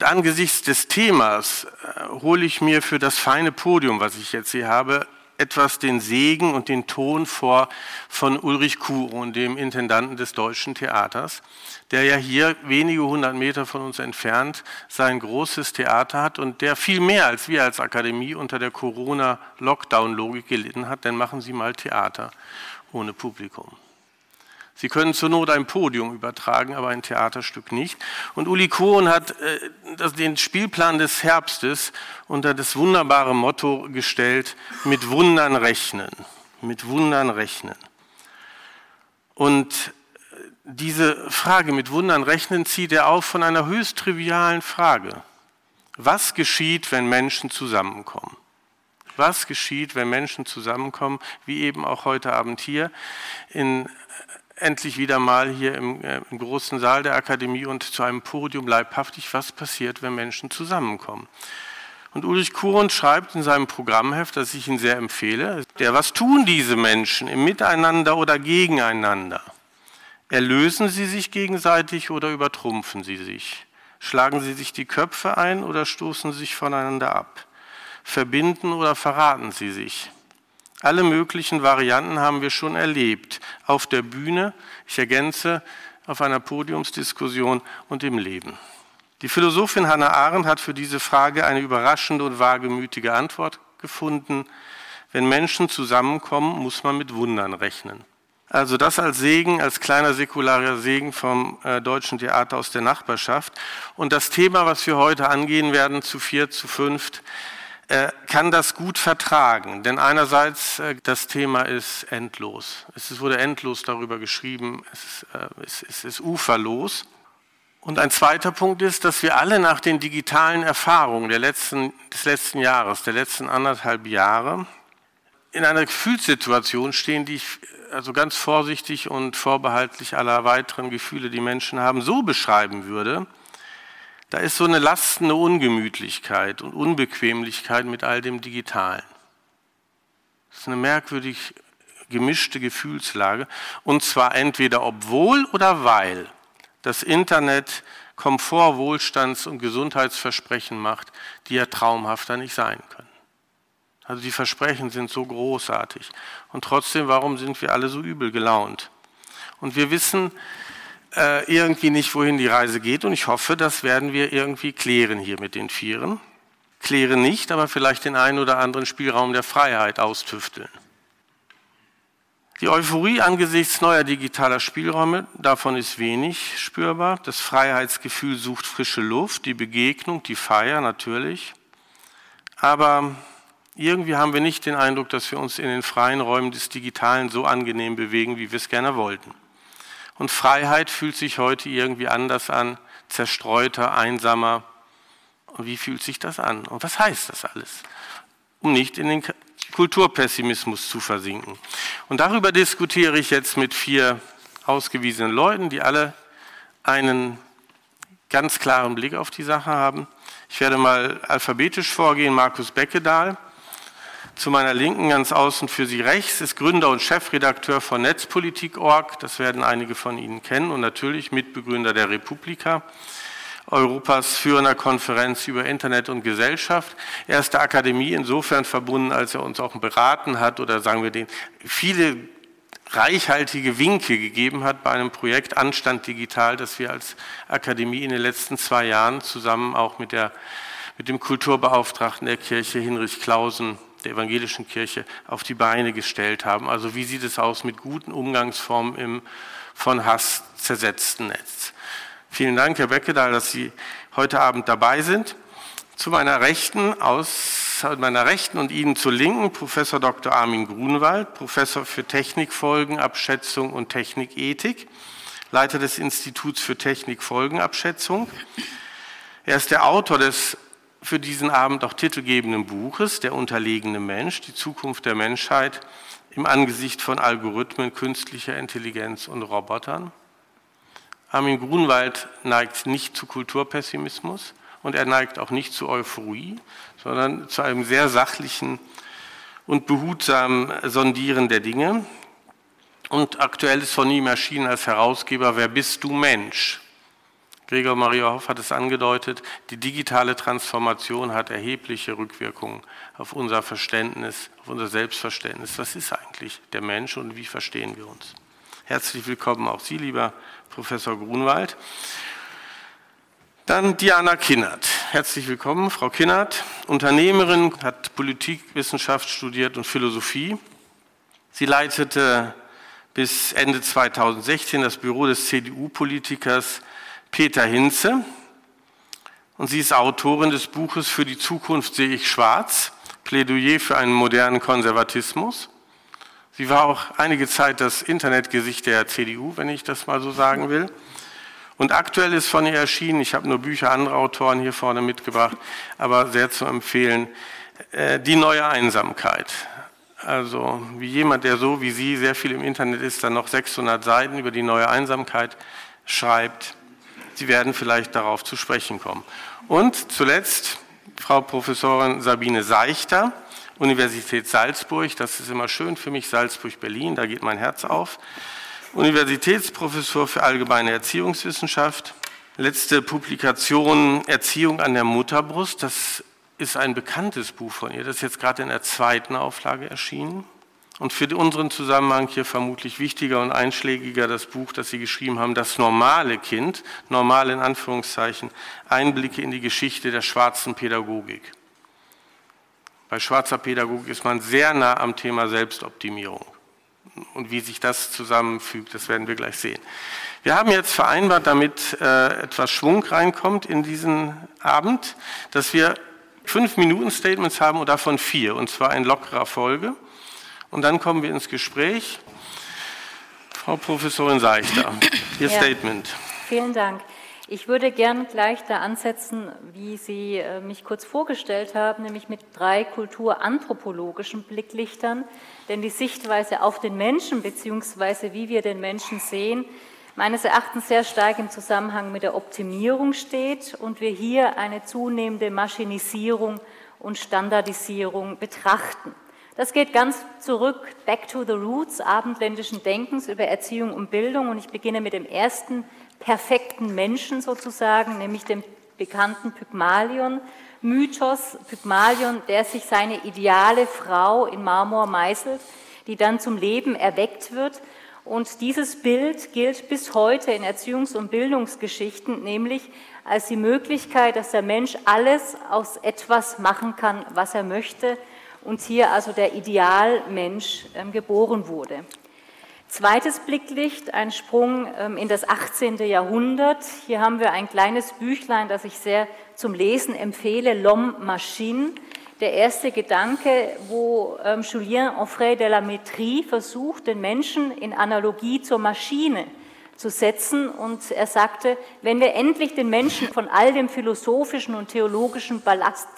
Angesichts des Themas äh, hole ich mir für das feine Podium, was ich jetzt hier habe, etwas den Segen und den Ton vor von Ulrich Kuhn, dem Intendanten des Deutschen Theaters, der ja hier wenige hundert Meter von uns entfernt sein großes Theater hat und der viel mehr als wir als Akademie unter der Corona-Lockdown-Logik gelitten hat, denn machen Sie mal Theater ohne Publikum. Sie können zur Not ein Podium übertragen, aber ein Theaterstück nicht. Und Uli Kohn hat äh, den Spielplan des Herbstes unter das wunderbare Motto gestellt, mit Wundern rechnen. Mit Wundern rechnen. Und äh, diese Frage mit Wundern rechnen zieht er auf von einer höchst trivialen Frage. Was geschieht, wenn Menschen zusammenkommen? Was geschieht, wenn Menschen zusammenkommen, wie eben auch heute Abend hier, in endlich wieder mal hier im, äh, im, großen Saal der Akademie und zu einem Podium leibhaftig, was passiert, wenn Menschen zusammenkommen. Und Ulrich Kuhn schreibt in seinem Programmheft, das ich Ihnen sehr empfehle, der, was tun diese Menschen im Miteinander oder gegeneinander? Erlösen sie sich gegenseitig oder übertrumpfen sie sich? Schlagen sie sich die Köpfe ein oder stoßen sie sich voneinander ab? Verbinden oder verraten sie sich? Alle möglichen Varianten haben wir schon erlebt. Auf der Bühne, ich ergänze, auf einer Podiumsdiskussion und im Leben. Die Philosophin Hannah Arendt hat für diese Frage eine überraschende und wagemütige Antwort gefunden. Wenn Menschen zusammenkommen, muss man mit Wundern rechnen. Also das als Segen, als kleiner säkularer Segen vom äh, Deutschen Theater aus der Nachbarschaft. Und das Thema, was wir heute angehen werden, zu vier, zu fünft, kann das gut vertragen. Denn einerseits, äh, das Thema ist endlos. Es wurde endlos darüber geschrieben, es ist, äh, es ist uferlos. Und ein zweiter Punkt ist, dass wir alle nach den digitalen Erfahrungen der letzten, des letzten Jahres, der letzten anderthalb Jahre, in einer Gefühlssituation stehen, die ich also ganz vorsichtig und vorbehaltlich aller weiteren Gefühle, die Menschen haben, so beschreiben würde, da ist so eine lastende Ungemütlichkeit und Unbequemlichkeit mit all dem Digitalen. Das ist eine merkwürdig gemischte Gefühlslage. Und zwar entweder obwohl oder weil das Internet Komfort, Wohlstands- und Gesundheitsversprechen macht, die ja traumhafter nicht sein können. Also die Versprechen sind so großartig. Und trotzdem, warum sind wir alle so übel gelaunt? Und wir wissen, äh, irgendwie nicht, wohin die Reise geht. Und ich hoffe, das werden wir irgendwie klären hier mit den Vieren. Klären nicht, aber vielleicht den einen oder anderen Spielraum der Freiheit austüfteln. Die Euphorie angesichts neuer digitaler Spielräume, davon ist wenig spürbar. Das Freiheitsgefühl sucht frische Luft, die Begegnung, die Feier natürlich. Aber irgendwie haben wir nicht den Eindruck, dass wir uns in den freien Räumen des Digitalen so angenehm bewegen, wie wir es gerne wollten. Und Freiheit fühlt sich heute irgendwie anders an, zerstreuter, einsamer. Und wie fühlt sich das an? Und was heißt das alles? Um nicht in den Kulturpessimismus zu versinken. Und darüber diskutiere ich jetzt mit vier ausgewiesenen Leuten, die alle einen ganz klaren Blick auf die Sache haben. Ich werde mal alphabetisch vorgehen. Markus Beckedahl, zu meiner Linken, ganz außen für Sie rechts, ist Gründer und Chefredakteur von Netzpolitik.org. Das werden einige von Ihnen kennen und natürlich Mitbegründer der Republika, Europas führender Konferenz über Internet und Gesellschaft. Er ist der Akademie insofern verbunden, als er uns auch beraten hat oder sagen wir den viele reichhaltige Winke gegeben hat bei einem Projekt Anstand Digital, das wir als Akademie in den letzten zwei Jahren zusammen auch mit, der, mit dem Kulturbeauftragten der Kirche Hinrich Klausen der evangelischen Kirche auf die Beine gestellt haben. Also wie sieht es aus mit guten Umgangsformen im von Hass zersetzten Netz? Vielen Dank, Herr Beckedahl, dass Sie heute Abend dabei sind. Zu meiner Rechten, aus meiner Rechten und Ihnen zur Linken, Professor Dr. Armin Grunewald, Professor für Technikfolgenabschätzung und Technikethik, Leiter des Instituts für Technikfolgenabschätzung. Er ist der Autor des für diesen Abend auch titelgebenden Buches Der unterlegene Mensch, die Zukunft der Menschheit im Angesicht von Algorithmen, künstlicher Intelligenz und Robotern. Armin Grunwald neigt nicht zu Kulturpessimismus und er neigt auch nicht zu Euphorie, sondern zu einem sehr sachlichen und behutsamen Sondieren der Dinge. Und aktuell ist von ihm erschienen als Herausgeber Wer bist du Mensch? Gregor Maria Hoff hat es angedeutet, die digitale Transformation hat erhebliche Rückwirkungen auf unser Verständnis, auf unser Selbstverständnis. Was ist eigentlich der Mensch und wie verstehen wir uns? Herzlich willkommen auch Sie, lieber Professor Grunwald. Dann Diana Kinnert. Herzlich willkommen, Frau Kinnert. Unternehmerin, hat Politikwissenschaft studiert und Philosophie. Sie leitete bis Ende 2016 das Büro des CDU-Politikers Peter Hinze. Und sie ist Autorin des Buches Für die Zukunft sehe ich schwarz, Plädoyer für einen modernen Konservatismus. Sie war auch einige Zeit das Internetgesicht der CDU, wenn ich das mal so sagen will. Und aktuell ist von ihr erschienen, ich habe nur Bücher anderer Autoren hier vorne mitgebracht, aber sehr zu empfehlen, äh, Die neue Einsamkeit. Also wie jemand, der so wie Sie sehr viel im Internet ist, dann noch 600 Seiten über die neue Einsamkeit schreibt. Sie werden vielleicht darauf zu sprechen kommen. Und zuletzt Frau Professorin Sabine Seichter, Universität Salzburg. Das ist immer schön für mich, Salzburg-Berlin, da geht mein Herz auf. Universitätsprofessor für allgemeine Erziehungswissenschaft. Letzte Publikation Erziehung an der Mutterbrust. Das ist ein bekanntes Buch von ihr. Das ist jetzt gerade in der zweiten Auflage erschienen. Und für unseren Zusammenhang hier vermutlich wichtiger und einschlägiger das Buch, das Sie geschrieben haben, Das normale Kind, normal in Anführungszeichen, Einblicke in die Geschichte der schwarzen Pädagogik. Bei schwarzer Pädagogik ist man sehr nah am Thema Selbstoptimierung. Und wie sich das zusammenfügt, das werden wir gleich sehen. Wir haben jetzt vereinbart, damit äh, etwas Schwung reinkommt in diesen Abend, dass wir fünf Minuten Statements haben und davon vier, und zwar in lockerer Folge. Und dann kommen wir ins Gespräch. Frau Professorin Seichter, Ihr ja, Statement. Vielen Dank. Ich würde gern gleich da ansetzen, wie Sie äh, mich kurz vorgestellt haben, nämlich mit drei kulturanthropologischen Blicklichtern. Denn die Sichtweise auf den Menschen bzw. wie wir den Menschen sehen, meines Erachtens sehr stark im Zusammenhang mit der Optimierung steht und wir hier eine zunehmende Maschinisierung und Standardisierung betrachten. Das geht ganz zurück, back to the roots abendländischen Denkens über Erziehung und Bildung. Und ich beginne mit dem ersten perfekten Menschen sozusagen, nämlich dem bekannten Pygmalion-Mythos. Pygmalion, der sich seine ideale Frau in Marmor meißelt, die dann zum Leben erweckt wird. Und dieses Bild gilt bis heute in Erziehungs- und Bildungsgeschichten, nämlich als die Möglichkeit, dass der Mensch alles aus etwas machen kann, was er möchte, und hier also der Idealmensch ähm, geboren wurde. Zweites Blicklicht, ein Sprung ähm, in das 18. Jahrhundert. Hier haben wir ein kleines Büchlein, das ich sehr zum Lesen empfehle, L'Homme Machine. Der erste Gedanke, wo ähm, Julien Onfray de la Métrie versucht, den Menschen in Analogie zur Maschine zu setzen. Und er sagte, wenn wir endlich den Menschen von all dem philosophischen und theologischen Ballast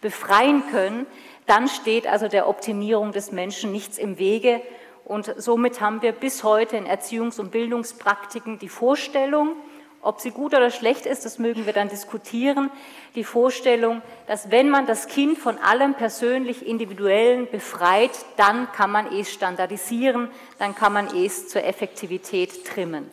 befreien können, dann steht also der Optimierung des Menschen nichts im Wege und somit haben wir bis heute in Erziehungs- und Bildungspraktiken die Vorstellung, ob sie gut oder schlecht ist, das mögen wir dann diskutieren, die Vorstellung, dass wenn man das Kind von allem persönlich Individuellen befreit, dann kann man es standardisieren, dann kann man es zur Effektivität trimmen.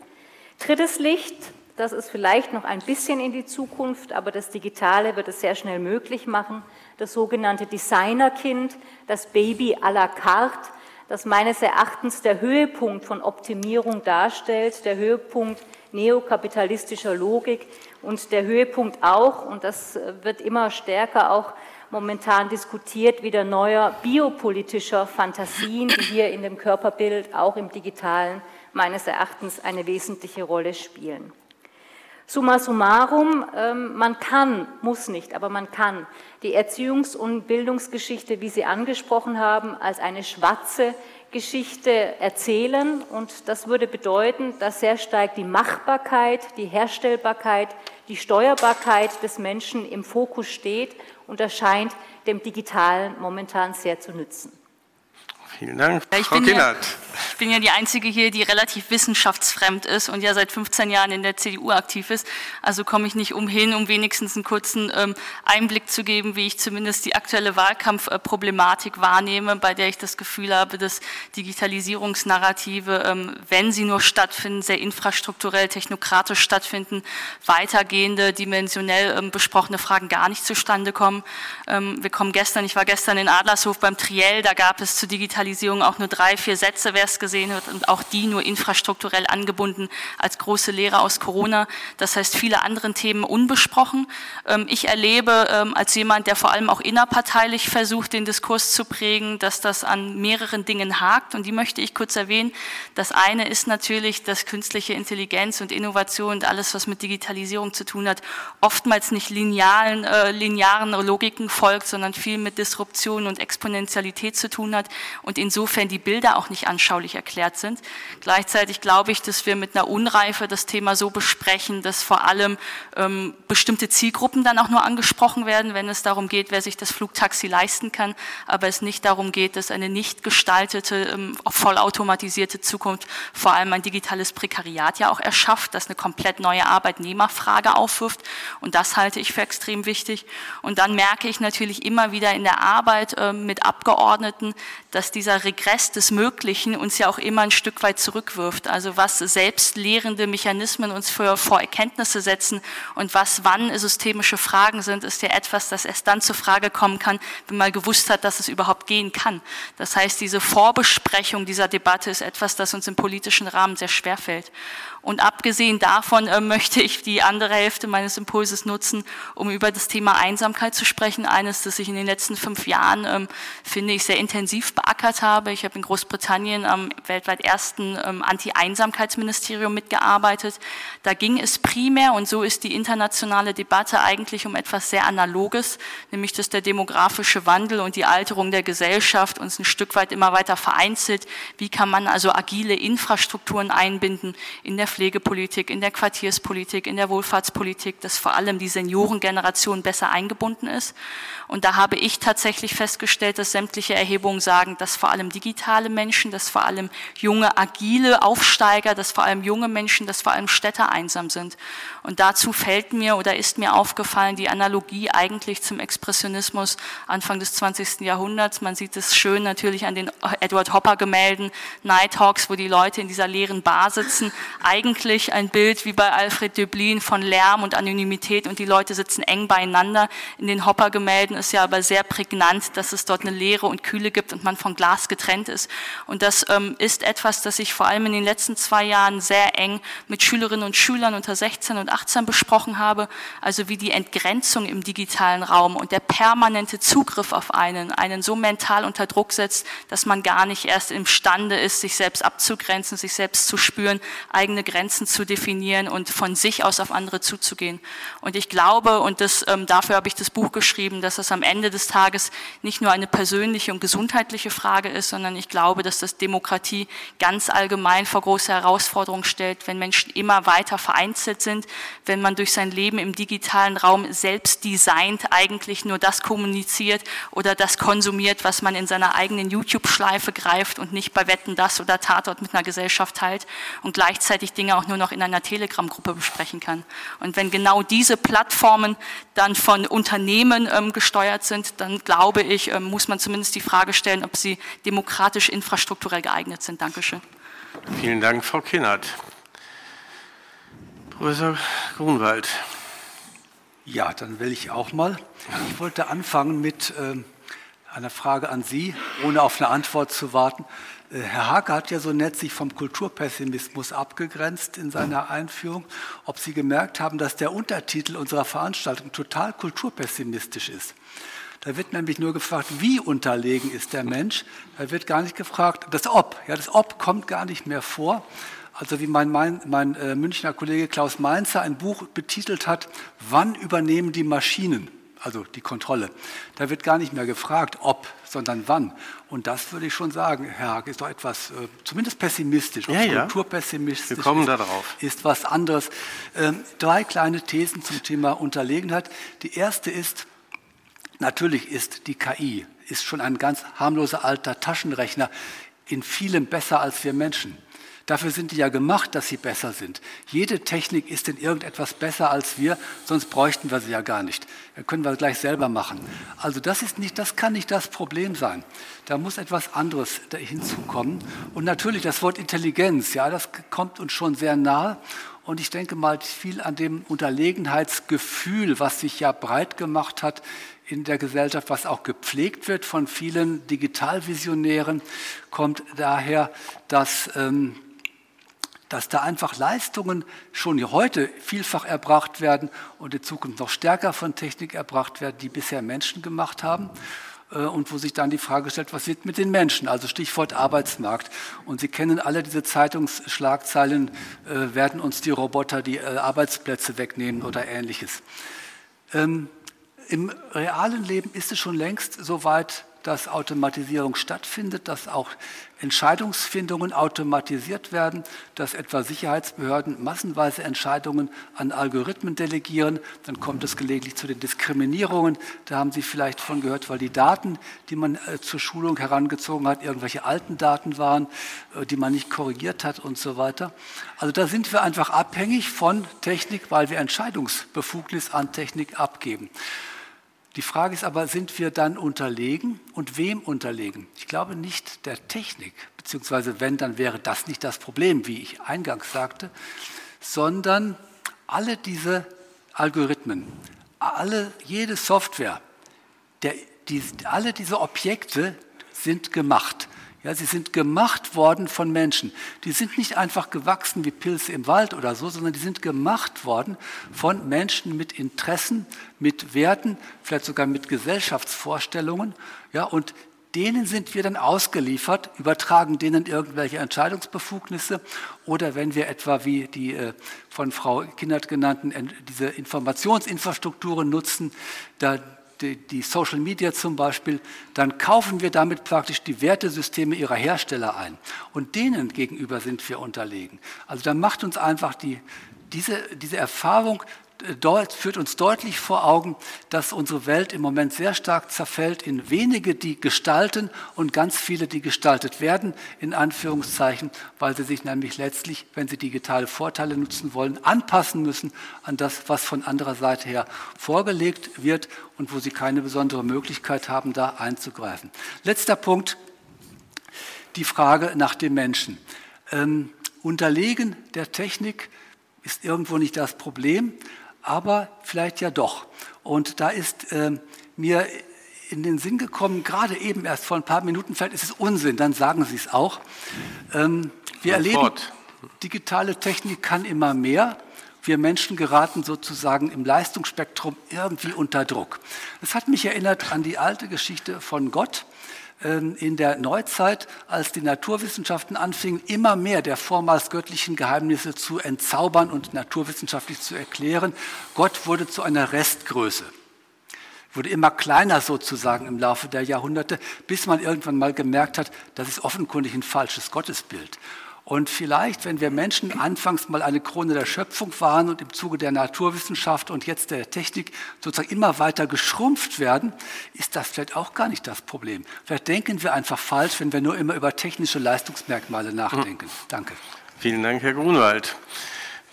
Drittes Licht, das ist vielleicht noch ein bisschen in die Zukunft, aber das Digitale wird es sehr schnell möglich machen, das sogenannte Designerkind, das Baby à la carte, das meines Erachtens der Höhepunkt von Optimierung darstellt, der Höhepunkt neokapitalistischer Logik und der Höhepunkt auch, und das wird immer stärker auch momentan diskutiert, wieder neuer biopolitischer Fantasien, die hier in dem Körperbild, auch im digitalen, meines Erachtens eine wesentliche Rolle spielen. Summa summarum, ähm, man kann, muss nicht, aber man kann die Erziehungs- und Bildungsgeschichte, wie Sie angesprochen haben, als eine schwarze Geschichte erzählen. Und das würde bedeuten, dass sehr stark die Machbarkeit, die Herstellbarkeit, die Steuerbarkeit des Menschen im Fokus steht. Und das scheint dem Digitalen momentan sehr zu nützen. Vielen Dank. Frau Kinnert, bin ja die Einzige hier, die relativ wissenschaftsfremd ist und ja seit 15 Jahren in der CDU aktiv ist. Also komme ich nicht umhin, um wenigstens einen kurzen ähm, Einblick zu geben, wie ich zumindest die aktuelle Wahlkampfproblematik wahrnehme, bei der ich das Gefühl habe, dass Digitalisierungsnarrative, ähm, wenn sie nur stattfinden, sehr infrastrukturell, technokratisch stattfinden, weitergehende, dimensionell ähm, besprochene Fragen gar nicht zustande kommen. wir kommen gestern, ich war gestern in Adlershof beim Triell, da gab es zur Digitalisierung auch nur drei, vier Sätze, wer es gesehen hat, und auch die nur infrastrukturell angebunden als große Lehre aus Corona. Das heißt, viele andere Themen unbesprochen. Ähm, ich erlebe ähm, als jemand, der vor allem auch innerparteilich versucht, den Diskurs zu prägen, dass das an mehreren Dingen hakt. Und die möchte ich kurz erwähnen. Das eine ist natürlich, dass künstliche Intelligenz und Innovation und alles, was mit Digitalisierung zu tun hat, oftmals nicht linearen, äh, linearen Logiken folgt, sondern viel mit Disruption und Exponentialität zu tun hat und insofern die Bilder auch nicht anschaulich erklärt sind. Gleichzeitig glaube ich, dass wir mit einer Unreife das Thema so besprechen, dass vor allem ähm, bestimmte Zielgruppen dann auch nur angesprochen werden, wenn es darum geht, wer sich das Flugtaxi leisten kann, aber es nicht darum geht, dass eine nicht gestaltete, ähm, vollautomatisierte Zukunft vor allem ein digitales Prekariat ja auch erschafft, das eine komplett neue Arbeitnehmerfrage aufwirft und das halte ich für extrem wichtig. Und dann merke ich natürlich immer wieder in der Arbeit äh, mit Abgeordneten, dass dieser Regress des Möglichen uns ja auch immer ein Stück weit zurückwirft. Also was selbstlehrende Mechanismen uns für, vor Erkenntnisse setzen und was wann systemische Fragen sind, ist ja etwas, das erst dann zur Frage kommen kann, wenn man gewusst hat, dass es überhaupt gehen kann. Das heißt, diese Vorbesprechung dieser Debatte ist etwas, das uns im politischen Rahmen sehr schwer fällt. Und abgesehen davon äh, möchte ich die andere Hälfte meines Impulses nutzen, um über das Thema Einsamkeit zu sprechen. Eines, das ich in den letzten fünf Jahren, ähm, finde ich, sehr intensiv beackert habe. Ich habe in Großbritannien am weltweit ersten ähm, Anti-Einsamkeitsministerium mitgearbeitet. Da ging es primär, und so ist die internationale Debatte eigentlich um etwas sehr Analoges, nämlich dass der demografische Wandel und die Alterung der Gesellschaft uns ein Stück weit immer weiter vereinzelt. Wie kann man also agile Infrastrukturen einbinden in der Pflegepolitik, in der Quartierspolitik, in der Wohlfahrtspolitik, dass vor allem die Seniorengeneration besser eingebunden ist. Und da habe ich tatsächlich festgestellt, dass sämtliche Erhebungen sagen, dass vor allem digitale Menschen, dass vor allem junge, agile Aufsteiger, dass vor allem junge Menschen, dass vor allem Städter einsam sind. Und dazu fällt mir oder ist mir aufgefallen die Analogie eigentlich zum Expressionismus Anfang des 20. Jahrhunderts. Man sieht es schön natürlich an den Edward Hopper Gemälden, Nighthawks, wo die Leute in dieser leeren Bar sitzen. Eigentlich ein Bild wie bei Alfred Döblin von Lärm und Anonymität und die Leute sitzen eng beieinander. In den Hopper Gemälden ist ja aber sehr prägnant, dass es dort eine Leere und Kühle gibt und man von Glas getrennt ist. Und das ähm, ist etwas, das ich vor allem in den letzten zwei Jahren sehr eng mit Schülerinnen und Schülern unter 16 und 18 besprochen habe. Also wie die Entgrenzung im digitalen Raum und der permanente Zugriff auf einen, einen so mental unter Druck setzt, dass man gar nicht erst imstande ist, sich selbst abzugrenzen, sich selbst zu spüren, eigene Grenzen zu definieren und von sich aus auf andere zuzugehen. Und ich glaube, und das, ähm, dafür habe ich das Buch geschrieben, dass es am Ende des Tages nicht nur eine persönliche und gesundheitliche Frage ist, sondern ich glaube, dass das Demokratie ganz allgemein vor große Herausforderungen stellt, wenn Menschen immer weiter vereinzelt sind, wenn man durch sein Leben im digitalen Raum selbst designt eigentlich nur das kommuniziert oder das konsumiert, was man in seiner eigenen YouTube-Schleife greift und nicht bei Wetten das oder Tatort mit einer Gesellschaft teilt und gleichzeitig Dinge auch nur noch in einer Telegram-Gruppe besprechen kann. Und wenn genau diese Plattformen dann von Unternehmen ähm, gesteuert sind, dann glaube ich, ähm, muss man zumindest die Frage stellen, ob sie demokratisch infrastrukturell geeignet sind. Dankeschön. Vielen Dank, Frau Kinnert. Professor Grunwald. Ja, dann will ich auch mal. Ich wollte anfangen mit äh, einer Frage an Sie, ohne auf eine Antwort zu warten. Äh, Herr Hake hat ja so nett sich vom Kulturpessimismus abgegrenzt in seiner Einführung. Ob Sie gemerkt haben, dass der Untertitel unserer Veranstaltung total kulturpessimistisch ist. Da wird nämlich nur gefragt, wie unterlegen ist der Mensch. Da wird gar nicht gefragt, das Ob. Ja, das Ob kommt gar nicht mehr vor. Also wie mein, mein, mein äh, Münchner Kollege Klaus Mainzer ein Buch betitelt hat, Wann übernehmen die Maschinen? Also die Kontrolle. Da wird gar nicht mehr gefragt, ob, sondern wann. Und das würde ich schon sagen, Herr Haag, ist doch etwas äh, zumindest pessimistisch, ja, ja. kulturpessimistisch. Wir kommen ist, da drauf. Ist was anderes. Ähm, drei kleine Thesen zum Thema Unterlegenheit. Die erste ist, natürlich ist die KI ist schon ein ganz harmloser alter Taschenrechner in vielem besser als wir Menschen. Dafür sind die ja gemacht, dass sie besser sind. Jede Technik ist in irgendetwas besser als wir, sonst bräuchten wir sie ja gar nicht. Da können wir gleich selber machen. Also das, ist nicht, das kann nicht das Problem sein. Da muss etwas anderes hinzukommen. Und natürlich das Wort Intelligenz, ja, das kommt uns schon sehr nahe. Und ich denke mal viel an dem Unterlegenheitsgefühl, was sich ja breit gemacht hat in der Gesellschaft, was auch gepflegt wird von vielen Digitalvisionären, kommt daher, dass, ähm, dass da einfach Leistungen schon heute vielfach erbracht werden und in Zukunft noch stärker von Technik erbracht werden, die bisher Menschen gemacht haben äh, und wo sich dann die Frage stellt, was wird mit den Menschen? Also Stichwort Arbeitsmarkt. Und Sie kennen alle diese Zeitungsschlagzeilen, äh, werden uns die Roboter die äh, Arbeitsplätze wegnehmen oder ähnliches. Ähm, im realen Leben ist es schon längst so weit, dass Automatisierung stattfindet, dass auch Entscheidungsfindungen automatisiert werden, dass etwa Sicherheitsbehörden massenweise Entscheidungen an Algorithmen delegieren. Dann kommt es gelegentlich zu den Diskriminierungen. Da haben Sie vielleicht von gehört, weil die Daten, die man äh, zur Schulung herangezogen hat, irgendwelche alten Daten waren, äh, die man nicht korrigiert hat und so weiter. Also da sind wir einfach abhängig von Technik, weil wir Entscheidungsbefugnis an Technik abgeben. Die Frage ist aber, sind wir dann unterlegen und wem unterlegen? Ich glaube nicht der Technik, beziehungsweise wenn, dann wäre das nicht das Problem, wie ich eingangs sagte, sondern alle diese Algorithmen, alle, jede Software, der, die, alle diese Objekte sind gemacht. Ja, sie sind gemacht worden von Menschen. Die sind nicht einfach gewachsen wie Pilze im Wald oder so, sondern die sind gemacht worden von Menschen mit Interessen, mit Werten, vielleicht sogar mit Gesellschaftsvorstellungen. Ja, und denen sind wir dann ausgeliefert, übertragen denen irgendwelche Entscheidungsbefugnisse oder wenn wir etwa wie die äh, von Frau Kindert genannten diese Informationsinfrastrukturen nutzen, da die, die Social Media zum Beispiel, dann kaufen wir damit praktisch die Wertesysteme ihrer Hersteller ein. Und denen gegenüber sind wir unterlegen. Also da macht uns einfach die, diese, diese Erfahrung führt uns deutlich vor Augen, dass unsere Welt im Moment sehr stark zerfällt in wenige, die gestalten und ganz viele, die gestaltet werden, in Anführungszeichen, weil sie sich nämlich letztlich, wenn sie digitale Vorteile nutzen wollen, anpassen müssen an das, was von anderer Seite her vorgelegt wird und wo sie keine besondere Möglichkeit haben, da einzugreifen. Letzter Punkt, die Frage nach dem Menschen. Ähm, Unterlegen der Technik ist irgendwo nicht das Problem, aber vielleicht ja doch. Und da ist äh, mir in den Sinn gekommen, gerade eben erst vor ein paar Minuten, vielleicht ist es Unsinn, dann sagen Sie es auch. Ähm, wir erleben, digitale Technik kann immer mehr. Wir Menschen geraten sozusagen im Leistungsspektrum irgendwie unter Druck. Das hat mich erinnert an die alte Geschichte von Gott, in der Neuzeit, als die Naturwissenschaften anfingen, immer mehr der vormals göttlichen Geheimnisse zu entzaubern und naturwissenschaftlich zu erklären. Gott wurde zu einer Restgröße wurde immer kleiner sozusagen im Laufe der Jahrhunderte, bis man irgendwann mal gemerkt hat, das ist offenkundig ein falsches Gottesbild. Und vielleicht, wenn wir Menschen anfangs mal eine Krone der Schöpfung waren und im Zuge der Naturwissenschaft und jetzt der Technik sozusagen immer weiter geschrumpft werden, ist das vielleicht auch gar nicht das Problem. Vielleicht denken wir einfach falsch, wenn wir nur immer über technische Leistungsmerkmale nachdenken. Hm. Danke. Vielen Dank, Herr Grunwald.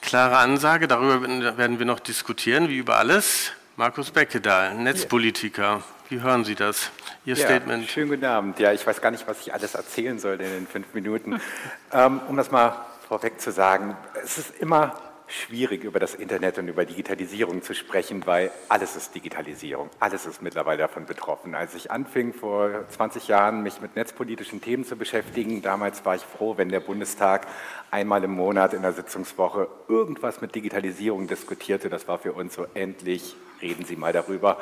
Klare Ansage, darüber werden wir noch diskutieren, wie über alles. Markus Beckedahl, Netzpolitiker. Wie hören Sie das? Ihr ja, Statement. Schönen guten Abend. Ja, ich weiß gar nicht, was ich alles erzählen soll in den fünf Minuten. ähm, um das mal vorweg zu sagen, es ist immer schwierig, über das Internet und über Digitalisierung zu sprechen, weil alles ist Digitalisierung. Alles ist mittlerweile davon betroffen. Als ich anfing, vor 20 Jahren mich mit netzpolitischen Themen zu beschäftigen, damals war ich froh, wenn der Bundestag einmal im Monat in der Sitzungswoche irgendwas mit Digitalisierung diskutierte. Das war für uns so endlich, reden Sie mal darüber.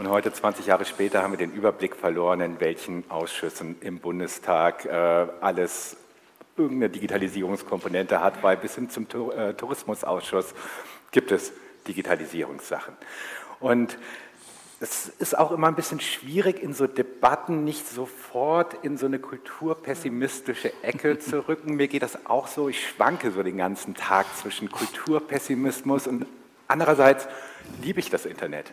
Und heute, 20 Jahre später, haben wir den Überblick verloren, in welchen Ausschüssen im Bundestag äh, alles irgendeine Digitalisierungskomponente hat, weil bis hin zum äh, Tourismusausschuss gibt es Digitalisierungssachen. Und es ist auch immer ein bisschen schwierig, in so Debatten nicht sofort in so eine kulturpessimistische Ecke zu rücken. Mir geht das auch so. Ich schwanke so den ganzen Tag zwischen Kulturpessimismus und andererseits liebe ich das Internet.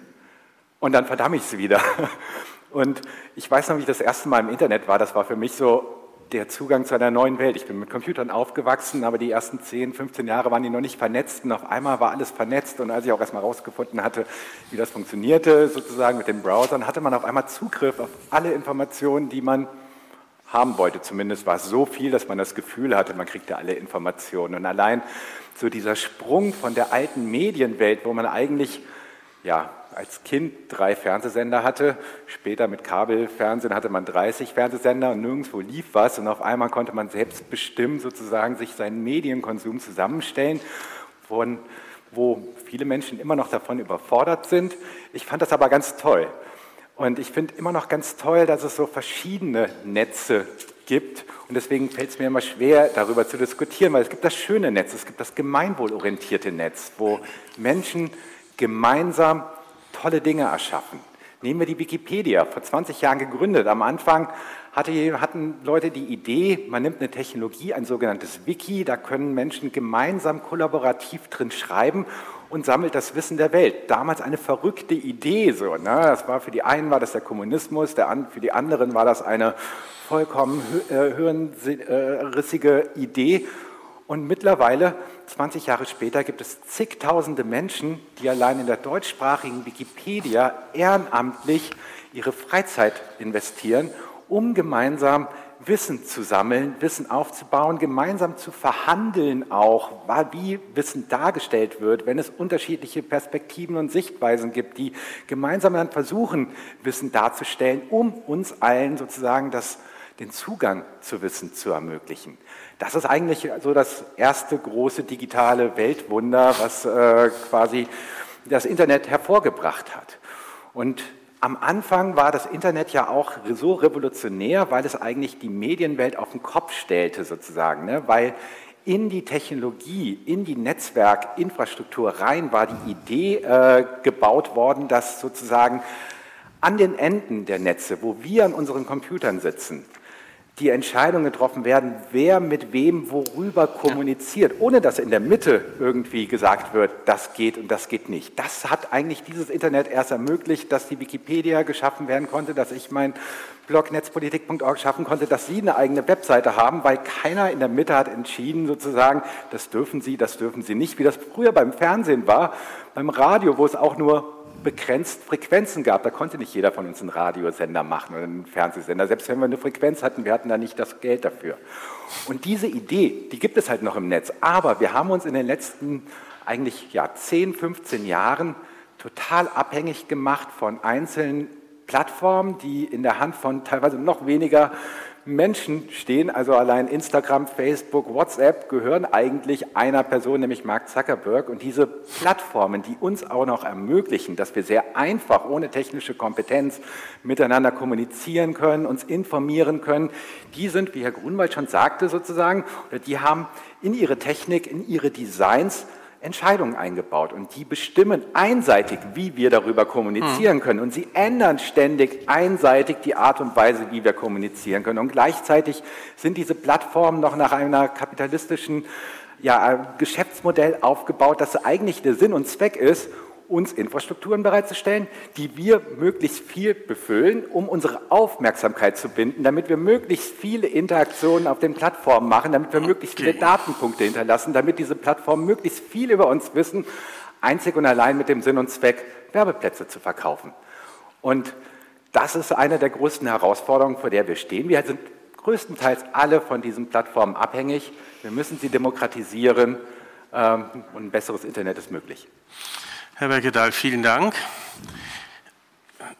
Und dann verdamme ich es wieder. Und ich weiß noch, wie ich das erste Mal im Internet war. Das war für mich so der Zugang zu einer neuen Welt. Ich bin mit Computern aufgewachsen, aber die ersten 10, 15 Jahre waren die noch nicht vernetzt und auf einmal war alles vernetzt und als ich auch erstmal herausgefunden hatte, wie das funktionierte, sozusagen mit den Browsern, hatte man auf einmal Zugriff auf alle Informationen, die man haben wollte. Zumindest war es so viel, dass man das Gefühl hatte, man kriegte alle Informationen. Und allein so dieser Sprung von der alten Medienwelt, wo man eigentlich ja, als Kind drei Fernsehsender hatte. Später mit Kabelfernsehen hatte man 30 Fernsehsender und nirgendwo lief was. Und auf einmal konnte man selbst bestimmen, sozusagen sich seinen Medienkonsum zusammenstellen, von, wo viele Menschen immer noch davon überfordert sind. Ich fand das aber ganz toll. Und ich finde immer noch ganz toll, dass es so verschiedene Netze gibt. Und deswegen fällt es mir immer schwer, darüber zu diskutieren, weil es gibt das schöne Netz, es gibt das gemeinwohlorientierte Netz, wo Menschen gemeinsam tolle Dinge erschaffen. Nehmen wir die Wikipedia, vor 20 Jahren gegründet. Am Anfang hatte, hatten Leute die Idee, man nimmt eine Technologie, ein sogenanntes Wiki, da können Menschen gemeinsam kollaborativ drin schreiben und sammelt das Wissen der Welt. Damals eine verrückte Idee. So, ne? das war für die einen war das der Kommunismus, der, für die anderen war das eine vollkommen äh, hirnrissige Idee. Und mittlerweile, 20 Jahre später, gibt es zigtausende Menschen, die allein in der deutschsprachigen Wikipedia ehrenamtlich ihre Freizeit investieren, um gemeinsam Wissen zu sammeln, Wissen aufzubauen, gemeinsam zu verhandeln auch, wie Wissen dargestellt wird, wenn es unterschiedliche Perspektiven und Sichtweisen gibt, die gemeinsam dann versuchen, Wissen darzustellen, um uns allen sozusagen das, den Zugang zu Wissen zu ermöglichen. Das ist eigentlich so das erste große digitale Weltwunder, was äh, quasi das Internet hervorgebracht hat. Und am Anfang war das Internet ja auch so revolutionär, weil es eigentlich die Medienwelt auf den Kopf stellte sozusagen, ne? weil in die Technologie, in die Netzwerkinfrastruktur rein war die Idee äh, gebaut worden, dass sozusagen an den Enden der Netze, wo wir an unseren Computern sitzen, die Entscheidungen getroffen werden, wer mit wem worüber kommuniziert, ohne dass in der Mitte irgendwie gesagt wird, das geht und das geht nicht. Das hat eigentlich dieses Internet erst ermöglicht, dass die Wikipedia geschaffen werden konnte, dass ich mein Blog netzpolitik.org schaffen konnte, dass Sie eine eigene Webseite haben, weil keiner in der Mitte hat entschieden, sozusagen, das dürfen Sie, das dürfen Sie nicht, wie das früher beim Fernsehen war, beim Radio, wo es auch nur begrenzt Frequenzen gab. Da konnte nicht jeder von uns einen Radiosender machen oder einen Fernsehsender. Selbst wenn wir eine Frequenz hatten, wir hatten da nicht das Geld dafür. Und diese Idee, die gibt es halt noch im Netz. Aber wir haben uns in den letzten eigentlich ja, 10, 15 Jahren total abhängig gemacht von einzelnen Plattformen, die in der Hand von teilweise noch weniger Menschen stehen, also allein Instagram, Facebook, WhatsApp, gehören eigentlich einer Person, nämlich Mark Zuckerberg. Und diese Plattformen, die uns auch noch ermöglichen, dass wir sehr einfach, ohne technische Kompetenz miteinander kommunizieren können, uns informieren können, die sind, wie Herr Grunwald schon sagte sozusagen, oder die haben in ihre Technik, in ihre Designs Entscheidungen eingebaut und die bestimmen einseitig, wie wir darüber kommunizieren können. Und sie ändern ständig einseitig die Art und Weise, wie wir kommunizieren können. Und gleichzeitig sind diese Plattformen noch nach einer kapitalistischen ja, Geschäftsmodell aufgebaut, das eigentlich der Sinn und Zweck ist, uns Infrastrukturen bereitzustellen, die wir möglichst viel befüllen, um unsere Aufmerksamkeit zu binden, damit wir möglichst viele Interaktionen auf den Plattformen machen, damit wir möglichst viele Datenpunkte hinterlassen, damit diese Plattformen möglichst viel über uns wissen, einzig und allein mit dem Sinn und Zweck, Werbeplätze zu verkaufen. Und das ist eine der größten Herausforderungen, vor der wir stehen. Wir sind größtenteils alle von diesen Plattformen abhängig. Wir müssen sie demokratisieren ähm, und ein besseres Internet ist möglich. Herr Berkedahl, vielen Dank.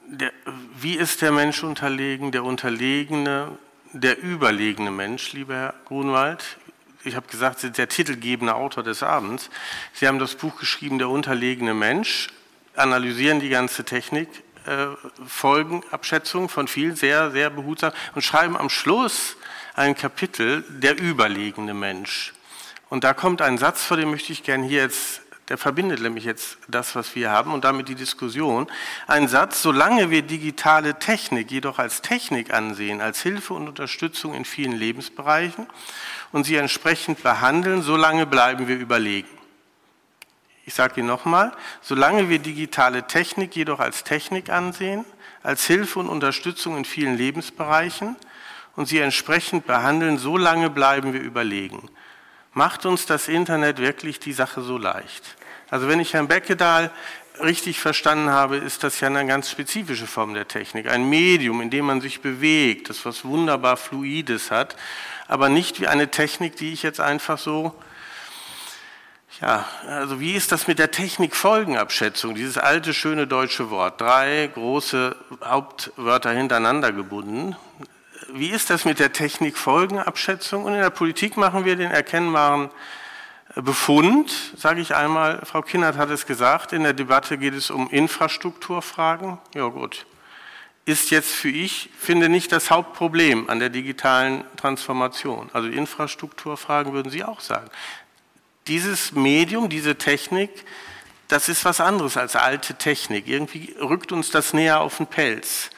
Der, wie ist der Mensch unterlegen, der unterlegene, der überlegene Mensch, lieber Herr Grunwald? Ich habe gesagt, Sie sind der titelgebende Autor des Abends. Sie haben das Buch geschrieben, Der unterlegene Mensch, analysieren die ganze Technik, äh, Folgenabschätzung von vielen, sehr, sehr behutsam und schreiben am Schluss ein Kapitel, Der überlegene Mensch. Und da kommt ein Satz, vor dem möchte ich gerne hier jetzt der verbindet nämlich jetzt das, was wir haben und damit die Diskussion. Ein Satz, solange wir digitale Technik jedoch als Technik ansehen, als Hilfe und Unterstützung in vielen Lebensbereichen und sie entsprechend behandeln, solange bleiben wir überlegen. Ich sage Ihnen nochmal, solange wir digitale Technik jedoch als Technik ansehen, als Hilfe und Unterstützung in vielen Lebensbereichen und sie entsprechend behandeln, so lange bleiben wir überlegen. Macht uns das Internet wirklich die Sache so leicht? Also wenn ich Herrn Beckedahl richtig verstanden habe, ist das ja eine ganz spezifische Form der Technik. Ein Medium, in dem man sich bewegt, das was wunderbar Fluides hat, aber nicht wie eine Technik, die ich jetzt einfach so ja, also wie ist das mit der Technikfolgenabschätzung? Dieses alte, schöne deutsche Wort. Drei große Hauptwörter hintereinander gebunden. Wie ist das mit der Technikfolgenabschätzung? Und in der Politik machen wir den erkennbaren Befund, sage ich einmal, Frau Kinnert hat es gesagt, in der Debatte geht es um Infrastrukturfragen. Ja gut, ist jetzt für ich, finde nicht das Hauptproblem an der digitalen Transformation. Also Infrastrukturfragen würden Sie auch sagen. Dieses Medium, diese Technik, das ist was anderes als alte Technik. Irgendwie rückt uns das näher auf den Pelz.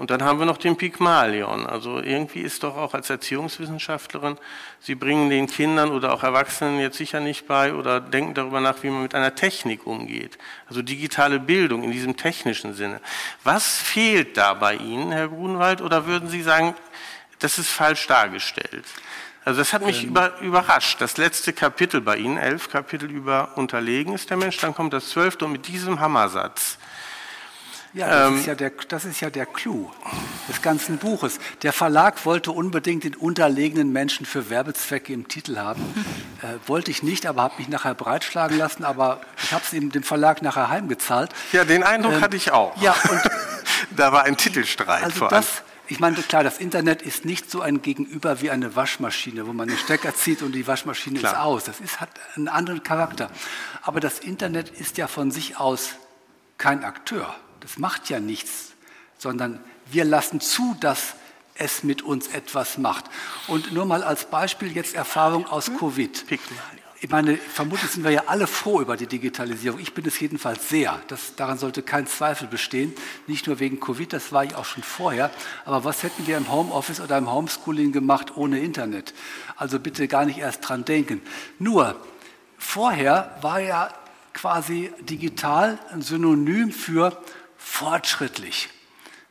Und dann haben wir noch den Pygmalion. Also irgendwie ist doch auch als Erziehungswissenschaftlerin, Sie bringen den Kindern oder auch Erwachsenen jetzt sicher nicht bei oder denken darüber nach, wie man mit einer Technik umgeht. Also digitale Bildung in diesem technischen Sinne. Was fehlt da bei Ihnen, Herr Grunwald? Oder würden Sie sagen, das ist falsch dargestellt? Also das hat mich ähm. über, überrascht. Das letzte Kapitel bei Ihnen, elf Kapitel über Unterlegen ist der Mensch, dann kommt das zwölfte und mit diesem Hammersatz ja, das, ähm, ist ja der, das ist ja der Clou des ganzen Buches. Der Verlag wollte unbedingt den unterlegenen Menschen für Werbezwecke im Titel haben. Äh, wollte ich nicht, aber habe mich nachher breitschlagen lassen. Aber ich habe es dem Verlag nachher heimgezahlt. Ja, den Eindruck ähm, hatte ich auch. Ja, und da war ein Titelstreit. Also das, ich meine, klar, das Internet ist nicht so ein Gegenüber wie eine Waschmaschine, wo man den Stecker zieht und die Waschmaschine klar. ist aus. Das ist, hat einen anderen Charakter. Aber das Internet ist ja von sich aus kein Akteur. Das macht ja nichts, sondern wir lassen zu, dass es mit uns etwas macht. Und nur mal als Beispiel jetzt Erfahrung aus hm? Covid. Ich meine, vermutlich sind wir ja alle froh über die Digitalisierung. Ich bin es jedenfalls sehr. Das, daran sollte kein Zweifel bestehen. Nicht nur wegen Covid, das war ich auch schon vorher. Aber was hätten wir im Homeoffice oder im Homeschooling gemacht ohne Internet? Also bitte gar nicht erst dran denken. Nur, vorher war ja quasi digital ein Synonym für fortschrittlich,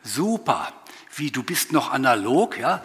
super. Wie, du bist noch analog? Ja?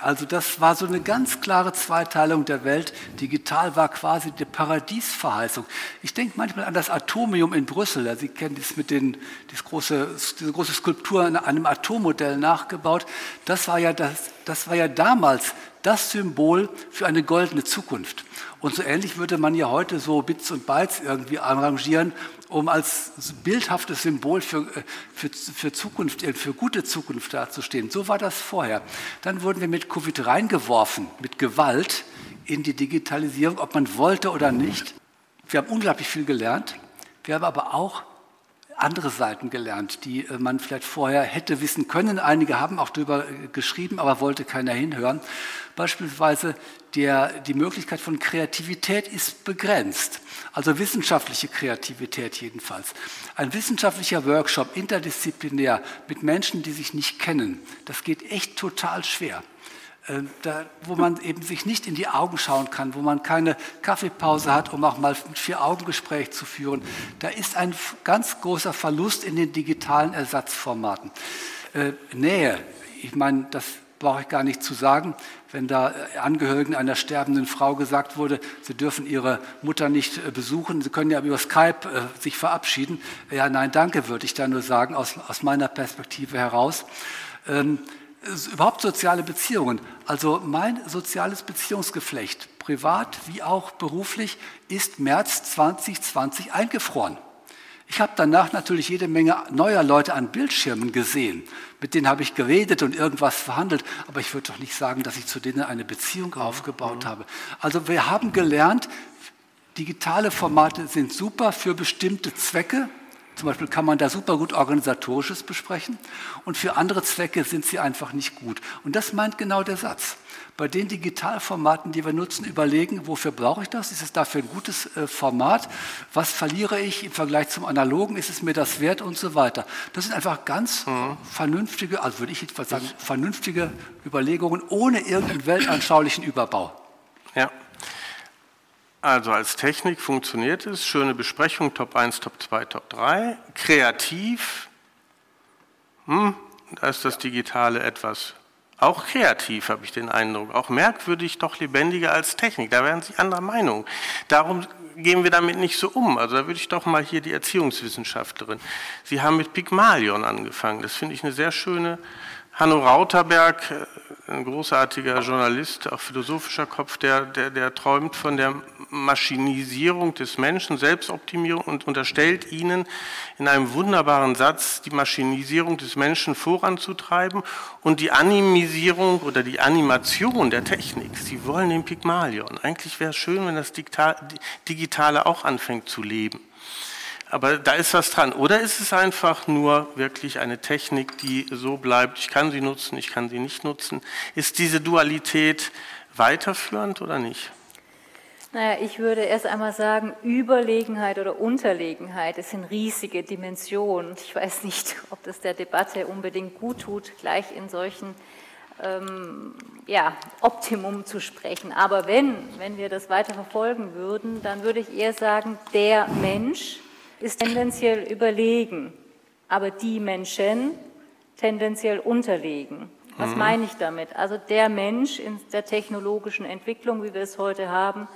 Also das war so eine ganz klare Zweiteilung der Welt. Digital war quasi die Paradiesverheißung. Ich denke manchmal an das Atomium in Brüssel. Ja, Sie kennen das mit den, das große, diese große Skulptur an einem Atommodell nachgebaut. Das war, ja das, das war ja damals das Symbol für eine goldene Zukunft. Und so ähnlich würde man ja heute so Bits und Bytes irgendwie arrangieren um als bildhaftes Symbol für, äh, für, für Zukunft, äh, für gute Zukunft dazustehen. So war das vorher. Dann wurden wir mit Covid reingeworfen, mit Gewalt in die Digitalisierung, ob man wollte oder nicht. Wir haben unglaublich viel gelernt. Wir haben aber auch andere Seiten gelernt, die äh, man vielleicht vorher hätte wissen können. Einige haben auch darüber geschrieben, aber wollte keiner hinhören. Beispielsweise der, die Möglichkeit von Kreativität ist begrenzt, also wissenschaftliche Kreativität jedenfalls. Ein wissenschaftlicher Workshop, interdisziplinär, mit Menschen, die sich nicht kennen, das geht echt total schwer. Äh, da, wo man eben sich nicht in die Augen schauen kann, wo man keine Kaffeepause hat, um auch mal ein Vier-Augen-Gespräch zu führen. Da ist ein ganz großer Verlust in den digitalen Ersatzformaten. Äh, Nähe, ich meine, das brauche ich gar nicht zu sagen, wenn da Angehörigen einer sterbenden Frau gesagt wurde, sie dürfen ihre Mutter nicht äh, besuchen, sie können ja über Skype äh, sich verabschieden. Ja, nein, danke, würde ich da nur sagen, aus, aus meiner Perspektive heraus. Ähm, überhaupt soziale Beziehungen. Also mein soziales Beziehungsgeflecht, privat wie auch beruflich, ist März 2020 eingefroren. Ich habe danach natürlich jede Menge neuer Leute an Bildschirmen gesehen. Mit denen habe ich geredet und irgendwas verhandelt. Aber ich würde doch nicht sagen, dass ich zu denen eine Beziehung aufgebaut mhm. habe. Also wir haben gelernt, digitale Formate sind super für bestimmte Zwecke. Zum Beispiel kann man da super gut organisatorisches besprechen. Und für andere Zwecke sind sie einfach nicht gut. Und das meint genau der Satz bei den Digitalformaten, die wir nutzen, überlegen, wofür brauche ich das? Ist es dafür ein gutes äh, Format? Was verliere ich im Vergleich zum Analogen? Ist es mir das wert und so weiter? Das sind einfach ganz mhm. vernünftige, also würde ich jedenfalls sagen, vernünftige Überlegungen ohne irgendeinen weltanschaulichen Überbau. Ja. Also als Technik funktioniert es, schöne Besprechung, Top 1, Top 2, Top 3. Kreativ, hm, da ist das Digitale etwas Auch kreativ habe ich den Eindruck, auch merkwürdig, doch lebendiger als Technik. Da werden Sie anderer Meinung. Darum gehen wir damit nicht so um. Also da würde ich doch mal hier die Erziehungswissenschaftlerin. Sie haben mit Pygmalion angefangen. Das finde ich eine sehr schöne Hanno Rauterberg, äh, ein großartiger Journalist, auch philosophischer Kopf, der, der, der träumt von der Maschinisierung des Menschen, Selbstoptimierung und unterstellt ihnen in einem wunderbaren Satz, die Maschinisierung des Menschen voranzutreiben und die Animisierung oder die Animation der Technik. Sie wollen den Pygmalion. Eigentlich wäre es schön, wenn das Digitale auch anfängt zu leben. Aber da ist was dran. Oder ist es einfach nur wirklich eine Technik, die so bleibt, ich kann sie nutzen, ich kann sie nicht nutzen? Ist diese Dualität weiterführend oder nicht? Naja, ich würde erst einmal sagen, Überlegenheit oder Unterlegenheit, das sind riesige Dimensionen. Ich weiß nicht, ob das der Debatte unbedingt gut tut, gleich in solchen ähm, ja, Optimum zu sprechen. Aber wenn, wenn wir das weiter verfolgen würden, dann würde ich eher sagen, der Mensch ist tendenziell überlegen, aber die Menschen tendenziell unterlegen. Was mhm. meine ich damit? Also der Mensch in der technologischen Entwicklung, wie wir es heute haben,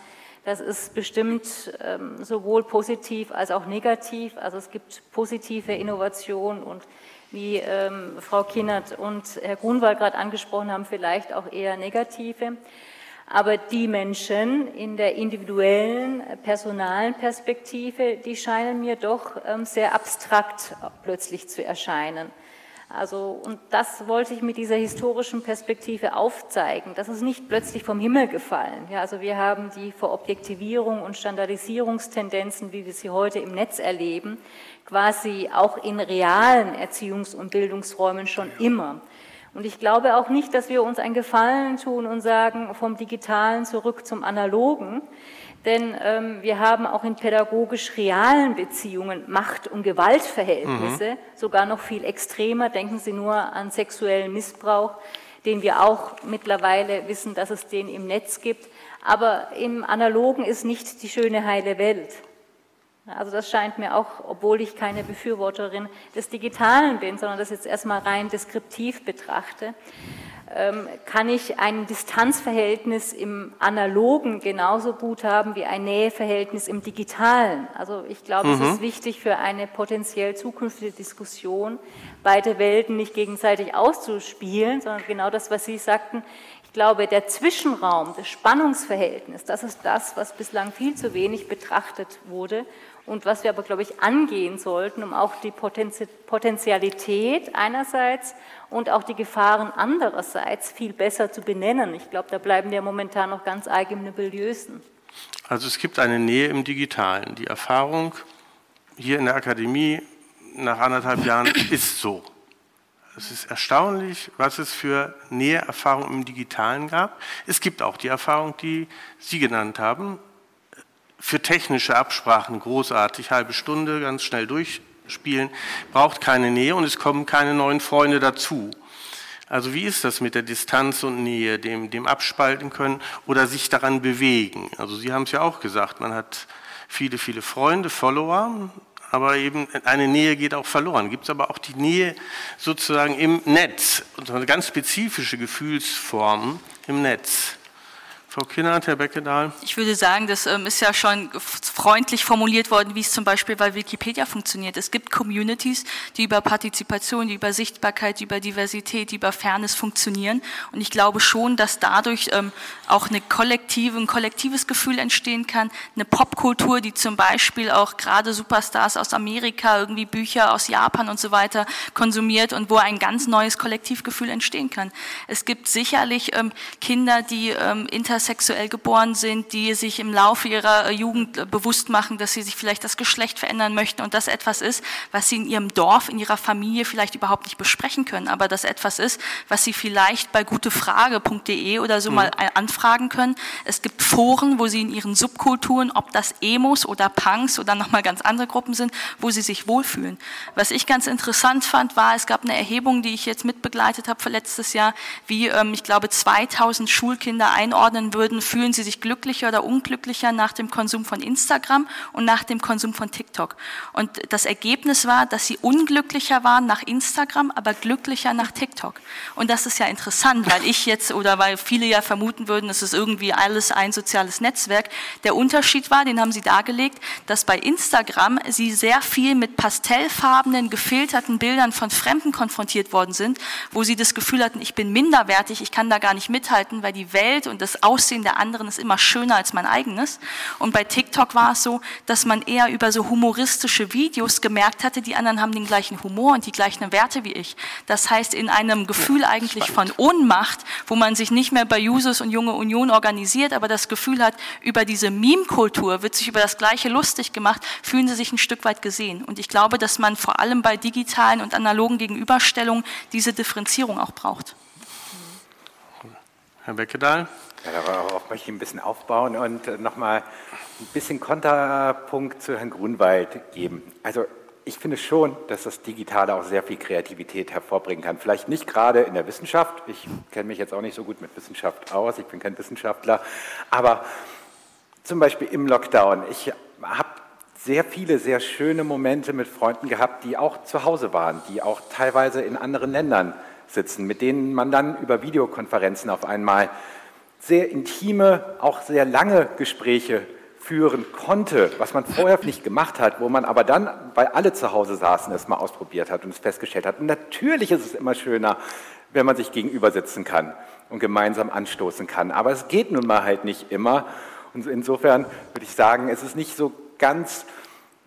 das ist bestimmt ähm, sowohl positiv als auch negativ. Also es gibt positive Innovationen und wie ähm, Frau Kinnert und Herr Grunwald gerade angesprochen haben, vielleicht auch eher negative. Aber die Menschen in der individuellen, personalen Perspektive, die scheinen mir doch ähm, sehr abstrakt plötzlich zu erscheinen. Also, und das wollte ich mit dieser historischen Perspektive aufzeigen. Das ist nicht plötzlich vom Himmel gefallen. Ja, also wir haben die Verobjektivierung und Standardisierungstendenzen, wie wir sie heute im Netz erleben, quasi auch in realen Erziehungs- und Bildungsräumen schon immer. Und ich glaube auch nicht, dass wir uns einen Gefallen tun und sagen, vom Digitalen zurück zum Analogen. Denn ähm, wir haben auch in pädagogisch realen Beziehungen Macht- und Gewaltverhältnisse, mhm. sogar noch viel extremer. Denken Sie nur an sexuellen Missbrauch, den wir auch mittlerweile wissen, dass es den im Netz gibt. Aber im Analogen ist nicht die schöne heile Welt. Also das scheint mir auch, obwohl ich keine Befürworterin des Digitalen bin, sondern das jetzt erstmal rein deskriptiv betrachte, ähm, kann ich ein Distanzverhältnis im Analogen genauso gut haben wie ein Näheverhältnis im Digitalen. Also ich glaube, mhm. es ist wichtig für eine potenziell zukünftige Diskussion, beide Welten nicht gegenseitig auszuspielen, sondern genau das, was Sie sagten. Ich glaube, der Zwischenraum, das Spannungsverhältnis, das ist das, was bislang viel zu wenig betrachtet wurde und was wir aber, glaube ich, angehen sollten, um auch die Potenzialität einerseits und auch die Gefahren andererseits viel besser zu benennen. Ich glaube, da bleiben wir momentan noch ganz arg im Nebulösen. Also es gibt eine Nähe im Digitalen. Die Erfahrung hier in der Akademie nach anderthalb Jahren ist so. Es ist erstaunlich, was es für Näheerfahrungen im Digitalen gab. Es gibt auch die Erfahrung, die Sie genannt haben, für technische Absprachen großartig, halbe Stunde, ganz schnell durchspielen, braucht keine Nähe und es kommen keine neuen Freunde dazu. Also wie ist das mit der Distanz und Nähe, dem, dem abspalten können oder sich daran bewegen? Also Sie haben es ja auch gesagt, man hat viele, viele Freunde, Follower, aber eben eine Nähe geht auch verloren. Gibt es aber auch die Nähe sozusagen im Netz, und ganz spezifische Gefühlsform im Netz. Frau Kinnert, Herr Beckedahl. Ich würde sagen, das ähm, ist ja schon freundlich formuliert worden, wie es zum Beispiel bei Wikipedia funktioniert. Es gibt Communities, die über Partizipation, die über Sichtbarkeit, die über Diversität, die über Fairness funktionieren. Und ich glaube schon, dass dadurch ähm, auch eine kollektive, ein kollektives Gefühl entstehen kann. Eine Popkultur, die zum Beispiel auch gerade Superstars aus Amerika, irgendwie Bücher aus Japan und so weiter konsumiert und wo ein ganz neues Kollektivgefühl entstehen kann. Es gibt sicherlich ähm, Kinder, die ähm, interessieren sexuell geboren sind, die sich im Laufe ihrer äh, Jugend äh, bewusst machen, dass sie sich vielleicht das Geschlecht verändern möchten und das etwas ist, was sie in ihrem Dorf, in ihrer Familie vielleicht überhaupt nicht besprechen können, aber das etwas ist, was sie vielleicht bei gutefrage.de oder so mhm. mal äh, anfragen können. Es gibt Foren, wo sie in ihren Subkulturen, ob das Emos oder Punks oder nochmal ganz andere Gruppen sind, wo sie sich wohlfühlen. Was ich ganz interessant fand, war, es gab eine Erhebung, die ich jetzt mitbegleitet habe für letztes Jahr, wie, ähm, ich glaube, 2000 Schulkinder einordnen würden, fühlen sie sich glücklicher oder unglücklicher nach dem Konsum von Instagram und nach dem Konsum von TikTok. Und das Ergebnis war, dass sie unglücklicher waren nach Instagram, aber glücklicher nach TikTok. Und das ist ja interessant, weil ich jetzt oder weil viele ja vermuten würden, es ist irgendwie alles ein soziales Netzwerk. Der Unterschied war, den haben sie dargelegt, dass bei Instagram sie sehr viel mit pastellfarbenen, gefilterten Bildern von Fremden konfrontiert worden sind, wo sie das Gefühl hatten, ich bin minderwertig, ich kann da gar nicht mithalten, weil die Welt und das Aussehen der anderen ist immer schöner als mein eigenes. Und bei TikTok war es so, dass man eher über so humoristische Videos gemerkt hatte, die anderen haben den gleichen Humor und die gleichen Werte wie ich. Das heißt, in einem Gefühl eigentlich von Ohnmacht, wo man sich nicht mehr bei Jusos und Junge Union organisiert, aber das Gefühl hat, über diese Meme-Kultur wird sich über das Gleiche lustig gemacht, fühlen sie sich ein Stück weit gesehen. Und ich glaube, dass man vor allem bei digitalen und analogen Gegenüberstellungen diese Differenzierung auch braucht. Herr Beckedahl? Ja, darauf möchte ich ein bisschen aufbauen und nochmal ein bisschen Konterpunkt zu Herrn Grunwald geben. Also ich finde schon, dass das Digitale auch sehr viel Kreativität hervorbringen kann. Vielleicht nicht gerade in der Wissenschaft. Ich kenne mich jetzt auch nicht so gut mit Wissenschaft aus. Ich bin kein Wissenschaftler. Aber zum Beispiel im Lockdown. Ich habe sehr viele, sehr schöne Momente mit Freunden gehabt, die auch zu Hause waren, die auch teilweise in anderen Ländern sitzen, mit denen man dann über Videokonferenzen auf einmal sehr intime, auch sehr lange Gespräche führen konnte, was man vorher nicht gemacht hat, wo man aber dann, weil alle zu Hause saßen, es mal ausprobiert hat und es festgestellt hat. Und natürlich ist es immer schöner, wenn man sich gegenüber sitzen kann und gemeinsam anstoßen kann. Aber es geht nun mal halt nicht immer. Und insofern würde ich sagen, es ist nicht so ganz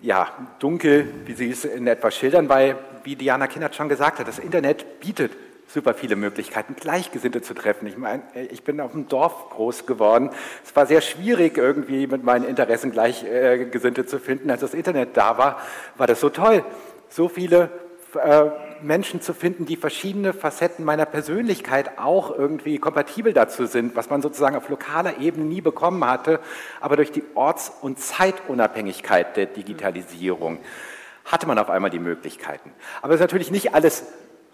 ja, dunkel, wie Sie es in etwa schildern, weil, wie Diana Kindert schon gesagt hat, das Internet bietet super viele Möglichkeiten, Gleichgesinnte zu treffen. Ich meine, ich bin auf dem Dorf groß geworden. Es war sehr schwierig, irgendwie mit meinen Interessen Gleichgesinnte zu finden. Als das Internet da war, war das so toll. So viele äh, Menschen zu finden, die verschiedene Facetten meiner Persönlichkeit auch irgendwie kompatibel dazu sind, was man sozusagen auf lokaler Ebene nie bekommen hatte, aber durch die Orts- und Zeitunabhängigkeit der Digitalisierung hatte man auf einmal die Möglichkeiten. Aber es ist natürlich nicht alles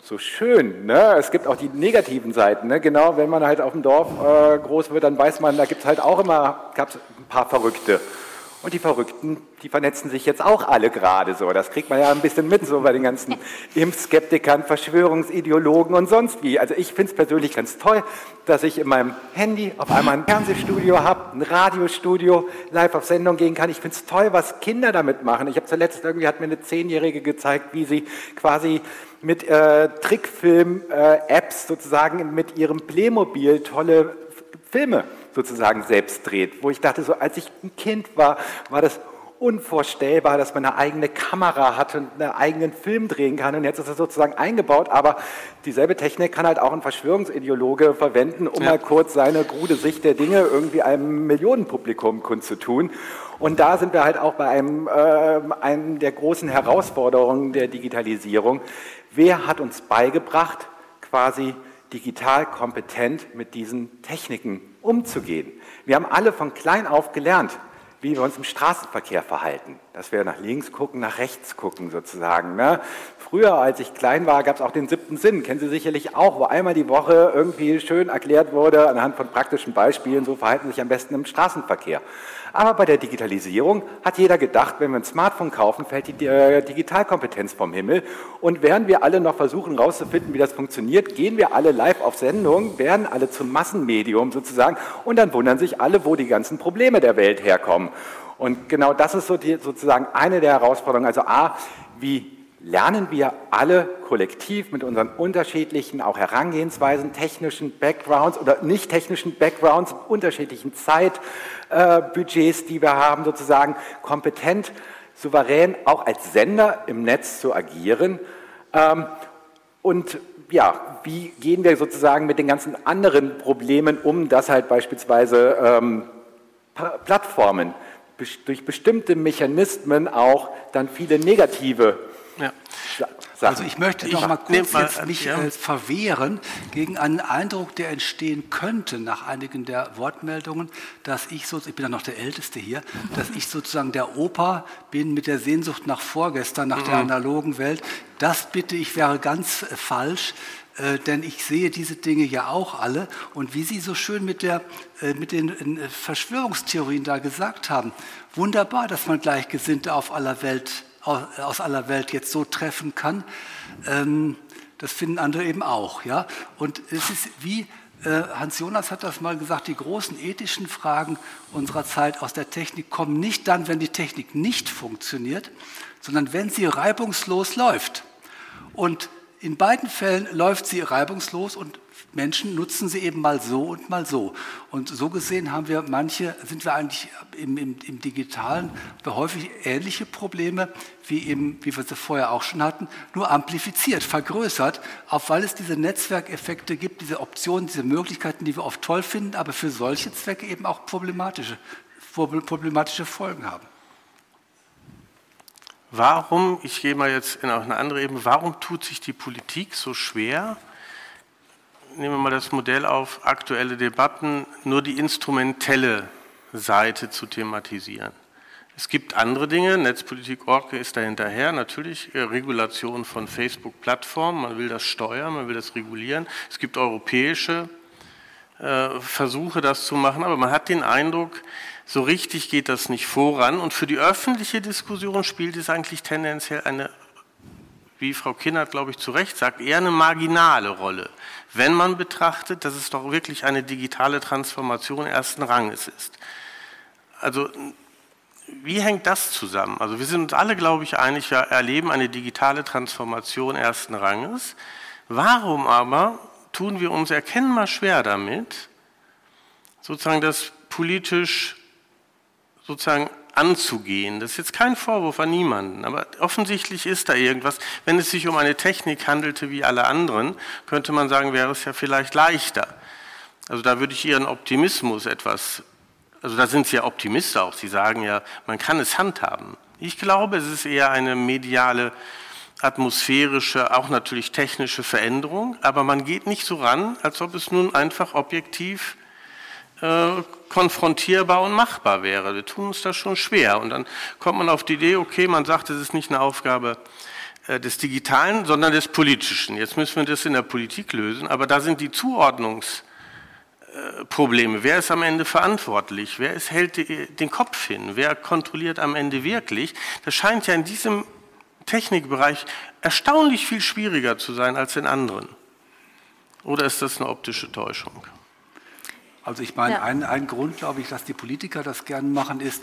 so schön. Ne? Es gibt auch die negativen Seiten. Ne? Genau, wenn man halt auf dem Dorf äh, groß wird, dann weiß man, da gibt es halt auch immer gab's ein paar Verrückte. Und die Verrückten, die vernetzen sich jetzt auch alle gerade so. Das kriegt man ja ein bisschen mit, so bei den ganzen Impfskeptikern, Verschwörungsideologen und sonst wie. Also ich finde es persönlich ganz toll, dass ich in meinem Handy auf einmal ein Fernsehstudio habe, ein Radiostudio, live auf Sendung gehen kann. Ich finde es toll, was Kinder damit machen. Ich habe zuletzt irgendwie, hat mir eine Zehnjährige gezeigt, wie sie quasi mit äh, Trickfilm-Apps äh, sozusagen mit ihrem Playmobil tolle Filme sozusagen selbst dreht. Wo ich dachte, so als ich ein Kind war, war das unvorstellbar, dass man eine eigene Kamera hat und einen eigenen Film drehen kann. Und jetzt ist es sozusagen eingebaut, aber dieselbe Technik kann halt auch ein Verschwörungsideologe verwenden, um ja. mal kurz seine krude Sicht der Dinge irgendwie einem Millionenpublikum kundzutun. Und da sind wir halt auch bei einem, äh, einem der großen Herausforderungen der Digitalisierung. Wer hat uns beigebracht, quasi digital kompetent mit diesen Techniken umzugehen? Wir haben alle von klein auf gelernt, wie wir uns im Straßenverkehr verhalten. Dass wir nach links gucken, nach rechts gucken sozusagen. Ne? Früher, als ich klein war, gab es auch den siebten Sinn, kennen Sie sicherlich auch, wo einmal die Woche irgendwie schön erklärt wurde, anhand von praktischen Beispielen, so verhalten Sie sich am besten im Straßenverkehr. Aber bei der Digitalisierung hat jeder gedacht, wenn wir ein Smartphone kaufen, fällt die äh, Digitalkompetenz vom Himmel. Und während wir alle noch versuchen herauszufinden, wie das funktioniert, gehen wir alle live auf Sendung, werden alle zum Massenmedium sozusagen und dann wundern sich alle, wo die ganzen Probleme der Welt herkommen. Und genau das ist so die, sozusagen eine der Herausforderungen. Also A, wie lernen wir alle kollektiv mit unseren unterschiedlichen auch Herangehensweisen, technischen Backgrounds oder nicht technischen Backgrounds, unterschiedlichen Zeitbudgets, die wir haben, sozusagen kompetent, souverän auch als Sender im Netz zu agieren. Ähm, und ja, wie gehen wir sozusagen mit den ganzen anderen Problemen um, dass halt beispielsweise ähm, Plattformen durch bestimmte Mechanismen auch dann viele negative ja. Also ich möchte noch mal kurz mal, jetzt mich ja. Äh, verwehren gegen einen Eindruck, der entstehen könnte nach einigen der Wortmeldungen, dass ich so, ich bin ja noch der Älteste hier, dass ich sozusagen der Opa bin mit der Sehnsucht nach vorgestern, nach mhm. der analogen Welt. Das bitte ich wäre ganz äh, falsch. Äh, denn ich sehe diese Dinge ja auch alle. Und wie Sie so schön mit, der, äh, mit den äh, Verschwörungstheorien da gesagt haben, wunderbar, dass man Gleichgesinnte auf aller Welt, aus aller Welt jetzt so treffen kann. Ähm, das finden andere eben auch. Ja? Und es ist wie Hans Jonas hat das mal gesagt, die großen ethischen Fragen unserer Zeit aus der Technik kommen nicht dann, wenn die Technik nicht funktioniert, sondern wenn sie reibungslos läuft. Und in beiden Fällen läuft sie reibungslos und Menschen nutzen sie eben mal so und mal so. Und so gesehen haben wir manche, sind wir eigentlich im, im, im Digitalen häufig ähnliche Probleme, wie, eben, wie wir sie vorher auch schon hatten, nur amplifiziert, vergrößert, auch weil es diese Netzwerkeffekte gibt, diese Optionen, diese Möglichkeiten, die wir oft toll finden, aber für solche Zwecke eben auch problematische, problematische Folgen haben. Warum, ich gehe mal jetzt in eine andere Ebene, warum tut sich die Politik so schwer, nehmen wir mal das Modell auf, aktuelle Debatten, nur die instrumentelle Seite zu thematisieren? Es gibt andere Dinge, Netzpolitik.org ist da hinterher, natürlich äh, Regulation von Facebook-Plattformen, man will das steuern, man will das regulieren. Es gibt europäische äh, Versuche, das zu machen, aber man hat den Eindruck, so richtig geht das nicht voran. Und für die öffentliche Diskussion spielt es eigentlich tendenziell eine, wie Frau Kinnert, glaube ich, zu Recht sagt, eher eine marginale Rolle, wenn man betrachtet, dass es doch wirklich eine digitale Transformation ersten Ranges ist. Also wie hängt das zusammen? Also wir sind uns alle, glaube ich, einig, wir erleben eine digitale Transformation ersten Ranges. Warum aber tun wir uns erkennbar schwer damit, sozusagen das politisch sozusagen anzugehen. Das ist jetzt kein Vorwurf an niemanden, aber offensichtlich ist da irgendwas. Wenn es sich um eine Technik handelte wie alle anderen, könnte man sagen, wäre es ja vielleicht leichter. Also da würde ich Ihren Optimismus etwas, also da sind Sie ja Optimist auch, Sie sagen ja, man kann es handhaben. Ich glaube, es ist eher eine mediale, atmosphärische, auch natürlich technische Veränderung, aber man geht nicht so ran, als ob es nun einfach objektiv äh, konfrontierbar und machbar wäre. Wir tun uns das schon schwer. Und dann kommt man auf die Idee, okay, man sagt, es ist nicht eine Aufgabe äh, des Digitalen, sondern des Politischen. Jetzt müssen wir das in der Politik lösen, aber da sind die Zuordnungsprobleme. Wer ist am Ende verantwortlich? Wer ist, hält den Kopf hin? Wer kontrolliert am Ende wirklich? Das scheint ja in diesem Technikbereich erstaunlich viel schwieriger zu sein als in anderen. Oder ist das eine optische Täuschung? Also ich meine, ja. ein, ein Grund, glaube ich, dass die Politiker das gerne machen, ist,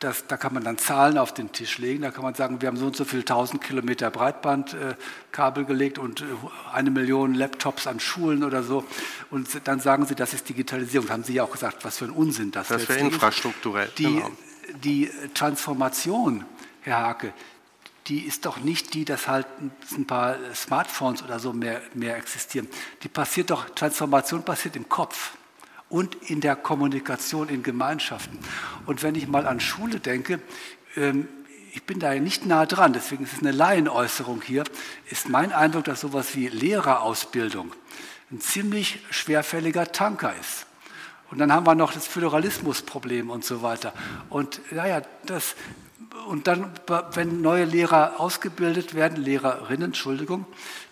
dass, da kann man dann Zahlen auf den Tisch legen. Da kann man sagen, wir haben so und so viel tausend Kilometer Breitbandkabel äh, gelegt und äh, eine Million Laptops an Schulen oder so. Und dann sagen sie, das ist Digitalisierung. Das haben Sie ja auch gesagt, was für ein Unsinn das, das ist. Das wäre infrastrukturell. Die, genau. die Transformation, Herr Hake, die ist doch nicht die, dass halt ein paar Smartphones oder so mehr, mehr existieren. Die passiert doch, Transformation passiert im Kopf und in der Kommunikation in Gemeinschaften. Und wenn ich mal an Schule denke, ähm, ich bin da nicht nah dran, deswegen ist es eine Laienäußerung hier, ist mein Eindruck, dass sowas wie Lehrerausbildung ein ziemlich schwerfälliger Tanker ist. Und dann haben wir noch das Föderalismusproblem und so weiter. Und naja, das, und dann, wenn neue Lehrer ausgebildet werden, Lehrerinnen, Entschuldigung,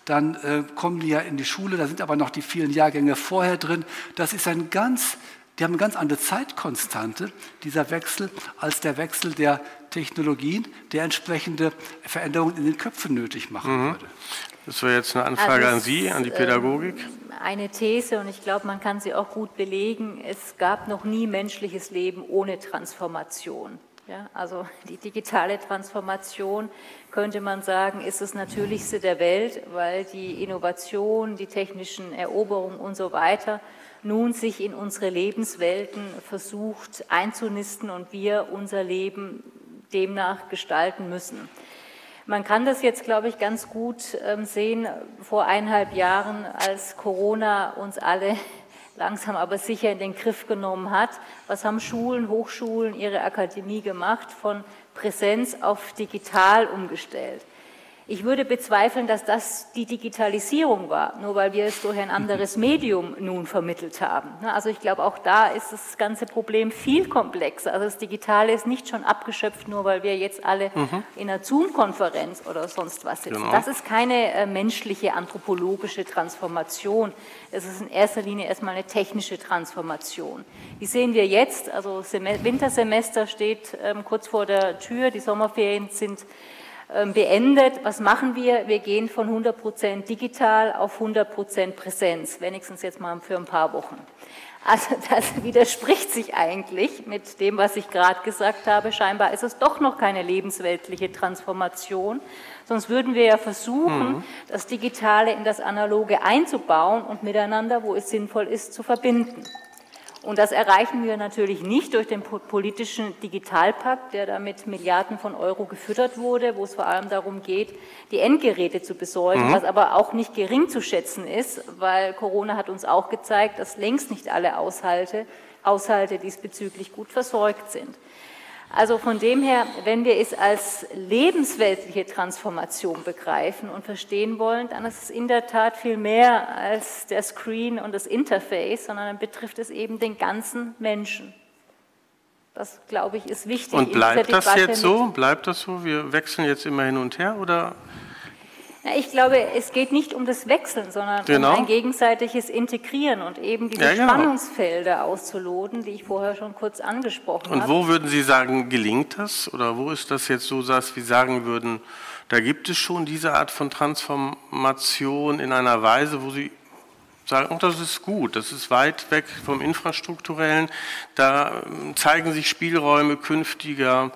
dann äh, kommen die ja in die Schule, da sind aber noch die vielen Jahrgänge vorher drin. Das ist ein ganz, die haben eine ganz andere Zeitkonstante, dieser Wechsel, als der Wechsel der Technologien, der entsprechende Veränderungen in den Köpfen nötig machen mhm. würde. Das wäre jetzt eine Anfrage also an Sie, an die Pädagogik. Ähm, eine These, und ich glaube, man kann sie auch gut belegen, es gab noch nie menschliches Leben ohne Transformation. Ja, also die digitale Transformation könnte man sagen, ist das Natürlichste der Welt, weil die Innovation, die technischen Eroberungen und so weiter nun sich in unsere Lebenswelten versucht einzunisten und wir unser Leben demnach gestalten müssen. Man kann das jetzt, glaube ich, ganz gut ähm, sehen vor eineinhalb Jahren, als Corona uns alle langsam aber sicher in den Griff genommen hat. Was haben Schulen, Hochschulen, ihre Akademie gemacht? Von Präsenz auf digital umgestellt. Ich würde bezweifeln, dass das die Digitalisierung war, nur weil wir es durch ein anderes Medium nun vermittelt haben. Also ich glaube, auch da ist das ganze Problem viel komplexer. Also das Digitale ist nicht schon abgeschöpft, nur weil wir jetzt alle mhm. in einer Zoom-Konferenz oder sonst was sitzen. Genau. Das ist keine äh, menschliche, anthropologische Transformation. Es ist in erster Linie erstmal eine technische Transformation. Die sehen wir jetzt. Also Wintersemester steht ähm, kurz vor der Tür, die Sommerferien sind beendet. Was machen wir? Wir gehen von 100% digital auf 100 Präsenz, wenigstens jetzt mal für ein paar Wochen. Also das widerspricht sich eigentlich mit dem, was ich gerade gesagt habe. Scheinbar ist es doch noch keine lebensweltliche Transformation. Sonst würden wir ja versuchen, mhm. das Digitale in das Analoge einzubauen und miteinander, wo es sinnvoll ist, zu verbinden. Und das erreichen wir natürlich nicht durch den politischen Digitalpakt, der da mit Milliarden von Euro gefüttert wurde, wo es vor allem darum geht, die Endgeräte zu besorgen, mhm. was aber auch nicht gering zu schätzen ist, weil Corona hat uns auch gezeigt, dass längst nicht alle Haushalte, Haushalte diesbezüglich gut versorgt sind. Also von dem her, wenn wir es als lebensweltliche Transformation begreifen und verstehen wollen, dann ist es in der Tat viel mehr als der Screen und das Interface, sondern dann betrifft es eben den ganzen Menschen. Das, glaube ich, ist wichtig. Und bleibt das jetzt so? Bleibt das so? Wir wechseln jetzt immer hin und her oder ich glaube, es geht nicht um das Wechseln, sondern genau. um ein gegenseitiges Integrieren und eben diese ja, genau. Spannungsfelder auszuloten, die ich vorher schon kurz angesprochen habe. Und wo würden Sie sagen, gelingt das? Oder wo ist das jetzt so, dass wir sagen würden, da gibt es schon diese Art von Transformation in einer Weise, wo Sie sagen, oh, das ist gut, das ist weit weg vom Infrastrukturellen, da ähm, zeigen sich Spielräume künftiger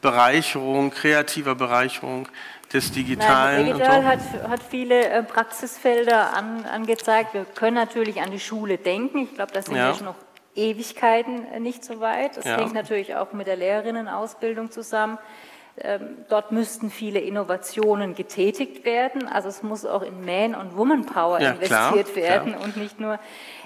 Bereicherung, kreativer Bereicherung des Digitalen? Nein, digital so? hat, hat viele äh, Praxisfelder an, angezeigt. Wir können natürlich an die Schule denken. Ich glaube, das sind ja. schon noch Ewigkeiten äh, nicht so weit. Das ja. hängt natürlich auch mit der Lehrerinnenausbildung zusammen. Ähm, dort müssten viele Innovationen getätigt werden. Also es muss auch in Man- und Woman-Power ja, investiert klar, werden klar. und nicht nur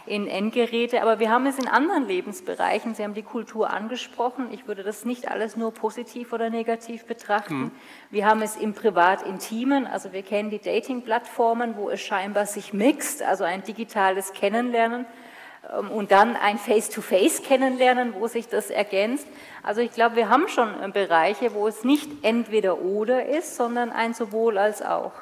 in Endgeräte. Aber wir haben es in anderen Lebensbereichen. Sie haben die Kultur angesprochen. Ich würde das nicht alles nur positiv oder negativ betrachten. Mhm. Wir haben es im Privat-Intimen. Also wir kennen die Dating-Plattformen, wo es scheinbar sich mixt, also ein digitales Kennenlernen ähm, und dann ein Face-to-Face -face kennenlernen, wo sich das ergänzt. Also ich glaube, wir haben schon Bereiche, wo es nicht entweder oder ist, sondern ein sowohl als auch.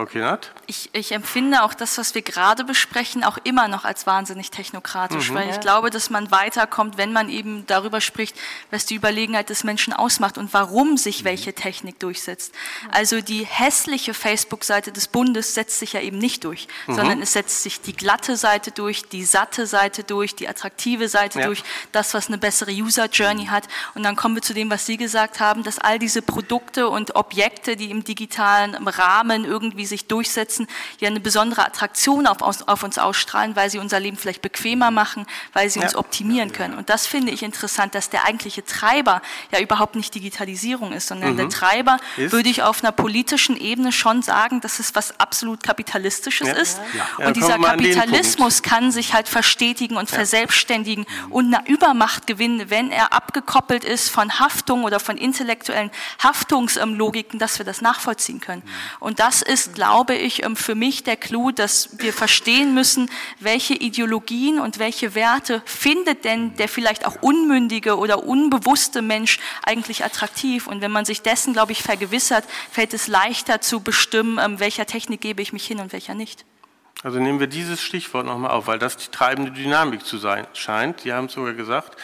Frau Kienert? Ich, ich, empfinde auch das, was wir gerade besprechen, auch immer noch als wahnsinnig technokratisch, mhm. weil ich glaube, dass man weiterkommt, wenn man eben darüber spricht, was die Überlegenheit des Menschen ausmacht und warum sich mhm. welche Technik durchsetzt. Also die hässliche Facebook-Seite des Bundes setzt sich ja eben nicht durch, mhm. sondern es setzt sich die glatte Seite durch, die satte Seite durch, die attraktive Seite ja. durch, das, was eine bessere User-Journey hat. Und dann kommen wir zu dem, was Sie gesagt haben, dass all diese Produkte und Objekte, die im digitalen Rahmen irgendwie sich durchsetzen, ja eine besondere Attraktion auf, auf uns ausstrahlen, weil sie unser Leben vielleicht bequemer machen, weil sie uns ja. optimieren können. Und das finde ich interessant, dass der eigentliche Treiber ja überhaupt nicht Digitalisierung ist, sondern mhm. der Treiber ist? würde ich auf einer politischen Ebene schon sagen, dass es was absolut Kapitalistisches ja. ist. Ja. Und dieser Kapitalismus kann sich halt verstetigen und verselbstständigen und eine Übermacht gewinnen, wenn er abgekoppelt ist von Haftung oder von intellektuellen Haftungslogiken, dass wir das nachvollziehen können. Mhm. Und das ist, glaube ich, ähm, für mich der Clou, dass wir verstehen müssen, welche Ideologien und welche Werte findet denn der vielleicht auch unmündige oder unbewusste Mensch eigentlich attraktiv. Und wenn man sich dessen, glaube ich, vergewissert, fällt es leichter zu bestimmen, ähm, welcher Technik gebe ich mich hin und welcher nicht. Also nehmen wir dieses Stichwort nochmal auf, weil das die treibende Dynamik zu sein scheint. Die haben es sogar gesagt,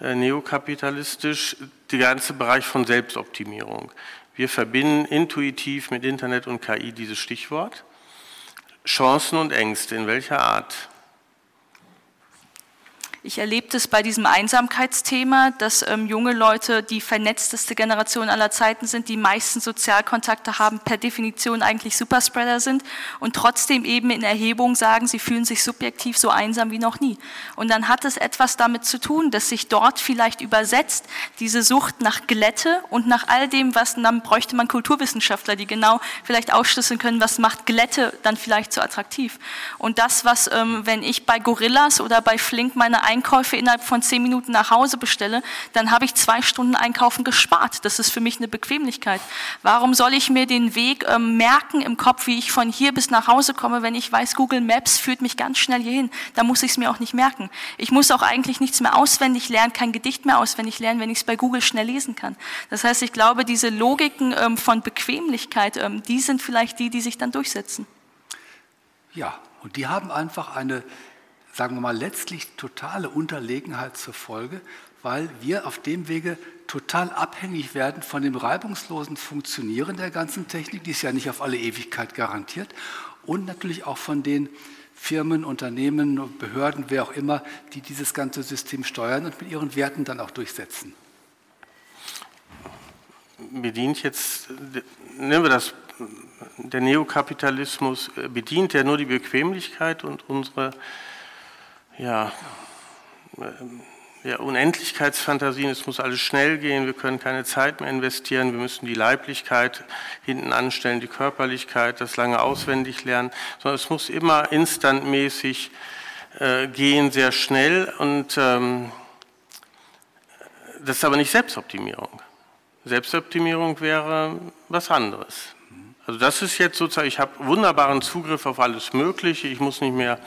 äh, neokapitalistisch, der ganze Bereich von Selbstoptimierung. Wir verbinden intuitiv mit Internet und KI dieses Stichwort. Chancen und Ängste, in welcher Art? Ich erlebe das bei diesem Einsamkeitsthema, dass ähm, junge Leute die vernetzteste Generation aller Zeiten sind, die meisten Sozialkontakte haben, per Definition eigentlich Superspreader sind und trotzdem eben in Erhebungen sagen, sie fühlen sich subjektiv so einsam wie noch nie. Und dann hat es etwas damit zu tun, dass sich dort vielleicht übersetzt diese Sucht nach Glätte und nach all dem, was, dann bräuchte man Kulturwissenschaftler, die genau vielleicht ausschlüsseln können, was macht Glätte dann vielleicht so attraktiv. Und das, was, ähm, wenn ich bei Gorillas oder bei Flink meine Einkäufe innerhalb von zehn Minuten nach Hause bestelle, dann habe ich zwei Stunden Einkaufen gespart. Das ist für mich eine Bequemlichkeit. Warum soll ich mir den Weg ähm, merken im Kopf, wie ich von hier bis nach Hause komme, wenn ich weiß, Google Maps führt mich ganz schnell hierhin? Da muss ich es mir auch nicht merken. Ich muss auch eigentlich nichts mehr auswendig lernen, kein Gedicht mehr auswendig lernen, wenn ich es bei Google schnell lesen kann. Das heißt, ich glaube, diese Logiken ähm, von Bequemlichkeit, ähm, die sind vielleicht die, die sich dann durchsetzen. Ja, und die haben einfach eine, sagen wir mal, letztlich totale Unterlegenheit zur Folge, weil wir auf dem Wege total abhängig werden von dem reibungslosen Funktionieren der ganzen Technik, die ist ja nicht auf alle Ewigkeit garantiert, und natürlich auch von den Firmen, Unternehmen, Behörden, wer auch immer, die dieses ganze System steuern und mit ihren Werten dann auch durchsetzen. Bedient jetzt, nehmen wir das der Neokapitalismus äh, bedient ja nur die Bequemlichkeit und unsere ja, ja, Unendlichkeitsfantasien. Es muss alles schnell gehen, wir können keine Zeit mehr investieren, wir müssen die Leiblichkeit hinten anstellen, die Körperlichkeit, das lange auswendig lernen, sondern es muss immer instantmäßig äh, gehen, sehr schnell und ähm, das ist aber nicht Selbstoptimierung. Selbstoptimierung wäre was anderes. Also das ist jetzt sozusagen, ich habe wunderbaren Zugriff auf alles Mögliche, ich muss nicht mehr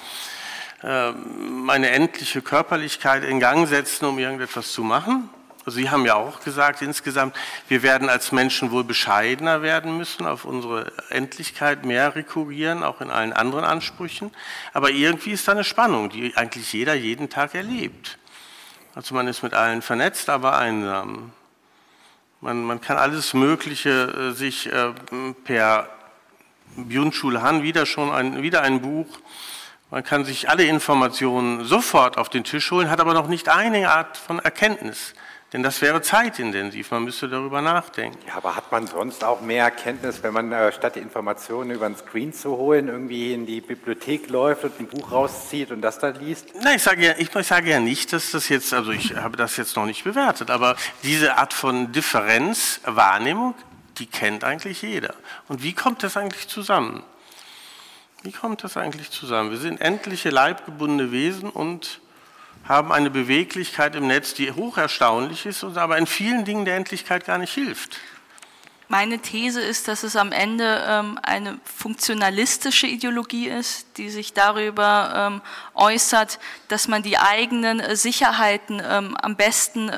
meine endliche Körperlichkeit in Gang setzen, um irgendetwas zu machen. Sie haben ja auch gesagt, insgesamt, wir werden als Menschen wohl bescheidener werden müssen, auf unsere Endlichkeit mehr rekurrieren, auch in allen anderen Ansprüchen. Aber irgendwie ist da eine Spannung, die eigentlich jeder jeden Tag erlebt. Also man ist mit allen vernetzt, aber einsam. Man, man kann alles Mögliche äh, sich äh, per Byung-Chul Han wieder schon ein, wieder ein Buch. Man kann sich alle Informationen sofort auf den Tisch holen, hat aber noch nicht eine Art von Erkenntnis. Denn das wäre zeitintensiv, man müsste darüber nachdenken. Ja, aber hat man sonst auch mehr Erkenntnis, wenn man äh, statt die Informationen über den Screen zu holen, irgendwie in die Bibliothek läuft und ein Buch rauszieht und das da liest? Nein, ich sage ja, ich, ich sage ja nicht, dass das jetzt, also ich habe das jetzt noch nicht bewertet, aber diese Art von Differenzwahrnehmung, die kennt eigentlich jeder. Und wie kommt das eigentlich zusammen? Wie kommt das eigentlich zusammen? Wir sind endliche leibgebundene Wesen und haben eine Beweglichkeit im Netz, die hoch erstaunlich ist und aber in vielen Dingen der Endlichkeit gar nicht hilft. Meine These ist, dass es am Ende ähm, eine funktionalistische Ideologie ist, die sich darüber ähm, äußert, dass man die eigenen äh, Sicherheiten ähm, am besten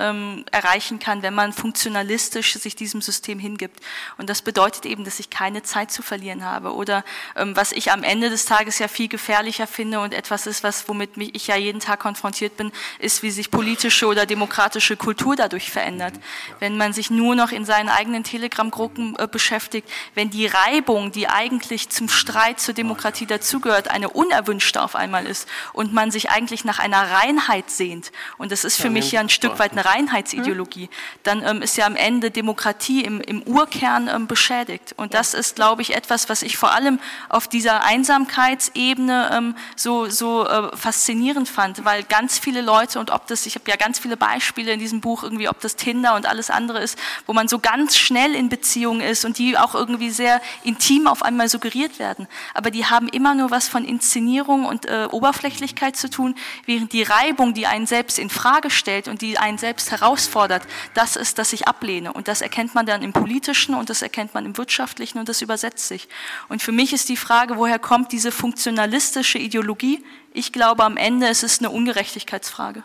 erreichen kann, wenn man funktionalistisch sich diesem System hingibt. Und das bedeutet eben, dass ich keine Zeit zu verlieren habe. Oder was ich am Ende des Tages ja viel gefährlicher finde und etwas ist, was womit ich ja jeden Tag konfrontiert bin, ist, wie sich politische oder demokratische Kultur dadurch verändert. Wenn man sich nur noch in seinen eigenen Telegram-Gruppen äh, beschäftigt, wenn die Reibung, die eigentlich zum Streit zur Demokratie dazugehört, eine unerwünschte auf einmal ist und man sich eigentlich nach einer Reinheit sehnt, und das ist für mich ja ein Stück weit eine Reinheitsideologie, dann ähm, ist ja am Ende Demokratie im, im Urkern ähm, beschädigt. Und das ist, glaube ich, etwas, was ich vor allem auf dieser Einsamkeitsebene ähm, so, so äh, faszinierend fand, weil ganz viele Leute und ob das, ich habe ja ganz viele Beispiele in diesem Buch, irgendwie ob das Tinder und alles andere ist, wo man so ganz schnell in Beziehungen ist und die auch irgendwie sehr intim auf einmal suggeriert werden. Aber die haben immer nur was von Inszenierung und äh, Oberflächlichkeit zu tun, während die Reibung, die einen selbst in Frage stellt und die einen selbst herausfordert, das ist, dass ich ablehne. Und das erkennt man dann im Politischen und das erkennt man im Wirtschaftlichen und das übersetzt sich. Und für mich ist die Frage, woher kommt diese funktionalistische Ideologie? Ich glaube, am Ende ist es eine Ungerechtigkeitsfrage.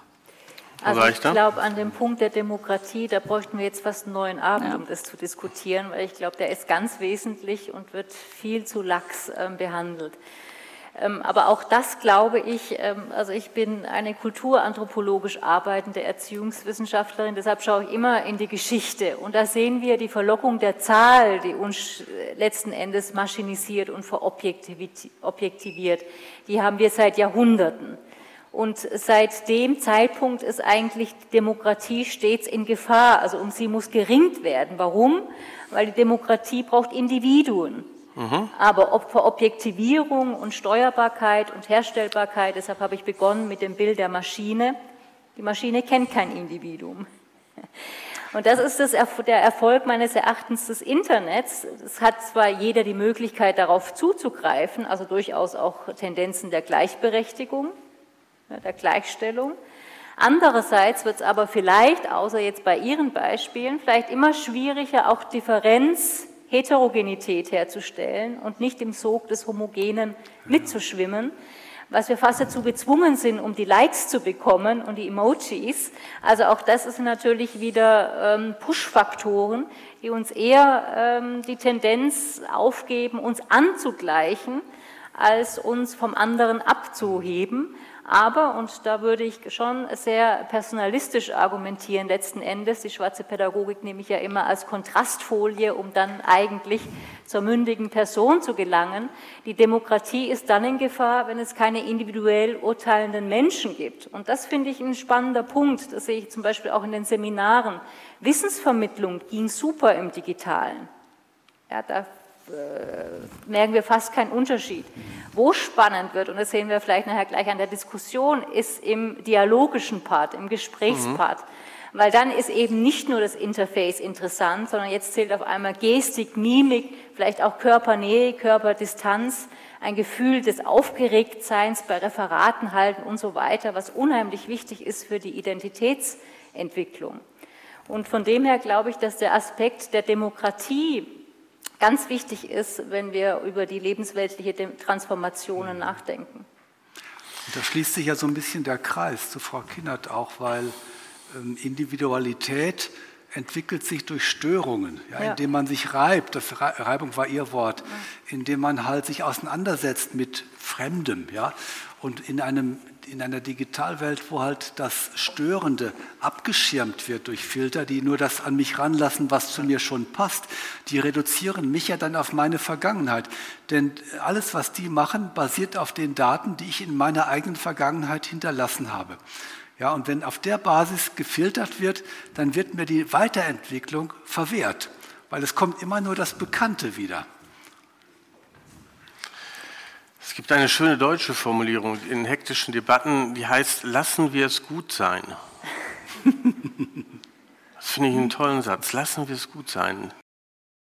Also ich glaube, an dem Punkt der Demokratie, da bräuchten wir jetzt fast einen neuen Abend, ja. um das zu diskutieren, weil ich glaube, der ist ganz wesentlich und wird viel zu lax äh, behandelt. Ähm, aber auch das glaube ich, ähm, also ich bin eine kulturanthropologisch arbeitende Erziehungswissenschaftlerin, deshalb schaue ich immer in die Geschichte. Und da sehen wir die Verlockung der Zahl, die uns letzten Endes maschinisiert und verobjektiviert. Die haben wir seit Jahrhunderten. Und seit dem Zeitpunkt ist eigentlich Demokratie stets in Gefahr. Also um sie muss geringt werden. Warum? Weil die Demokratie braucht Individuen. Mhm. Aber ob für Objektivierung und Steuerbarkeit und Herstellbarkeit, deshalb habe ich begonnen mit dem Bild der Maschine. Die Maschine kennt kein Individuum. Und das ist das, der Erfolg meines Erachtens des Internets. Es hat zwar jeder die Möglichkeit, darauf zuzugreifen, also durchaus auch Tendenzen der Gleichberechtigung, der Gleichstellung, Andererseits wird es aber vielleicht, außer jetzt bei Ihren Beispielen, vielleicht immer schwieriger, auch Differenz, Heterogenität herzustellen und nicht im Sog des Homogenen mitzuschwimmen was wir fast dazu gezwungen sind, um die Likes zu bekommen und die Emojis. Also auch das ist natürlich wieder ähm, Push-Faktoren, die uns eher ähm, die Tendenz aufgeben, uns anzugleichen, als uns vom anderen abzuheben. Aber, und da würde ich schon sehr personalistisch argumentieren, letzten Endes, die schwarze Pädagogik nehme ich ja immer als Kontrastfolie, um dann eigentlich zur mündigen Person zu gelangen. Die Demokratie ist dann in Gefahr, wenn es keine individuell urteilenden Menschen gibt. Und das finde ich ein spannender Punkt. Das sehe ich zum Beispiel auch in den Seminaren. Wissensvermittlung ging super im Digitalen. Ja, da merken wir fast keinen Unterschied. Wo spannend wird, und das sehen wir vielleicht nachher gleich an der Diskussion, ist im dialogischen Part, im Gesprächspart. Mhm. Weil dann ist eben nicht nur das Interface interessant, sondern jetzt zählt auf einmal Gestik, Mimik, vielleicht auch Körpernähe, Körperdistanz, ein Gefühl des Aufgeregtseins bei Referaten halten und so weiter, was unheimlich wichtig ist für die Identitätsentwicklung. Und von dem her glaube ich, dass der Aspekt der Demokratie ganz wichtig ist, wenn wir über die lebensweltliche Transformationen mhm. nachdenken. da schließt sich ja so ein bisschen der Kreis zu Frau Kinnert auch, weil ähm, Individualität entwickelt sich durch Störungen, ja, ja. indem man sich reibt, das Reibung war ihr Wort, indem man halt sich auseinandersetzt mit Fremdem, ja, und in einem in einer Digitalwelt, wo halt das Störende abgeschirmt wird durch Filter, die nur das an mich ranlassen, was zu mir schon passt, die reduzieren mich ja dann auf meine Vergangenheit. Denn alles, was die machen, basiert auf den Daten, die ich in meiner eigenen Vergangenheit hinterlassen habe. Ja, und wenn auf der Basis gefiltert wird, dann wird mir die Weiterentwicklung verwehrt, weil es kommt immer nur das Bekannte wieder. Es gibt eine schöne deutsche Formulierung in hektischen Debatten, die heißt, lassen wir es gut sein. Das finde ich einen tollen Satz. Lassen wir es gut sein.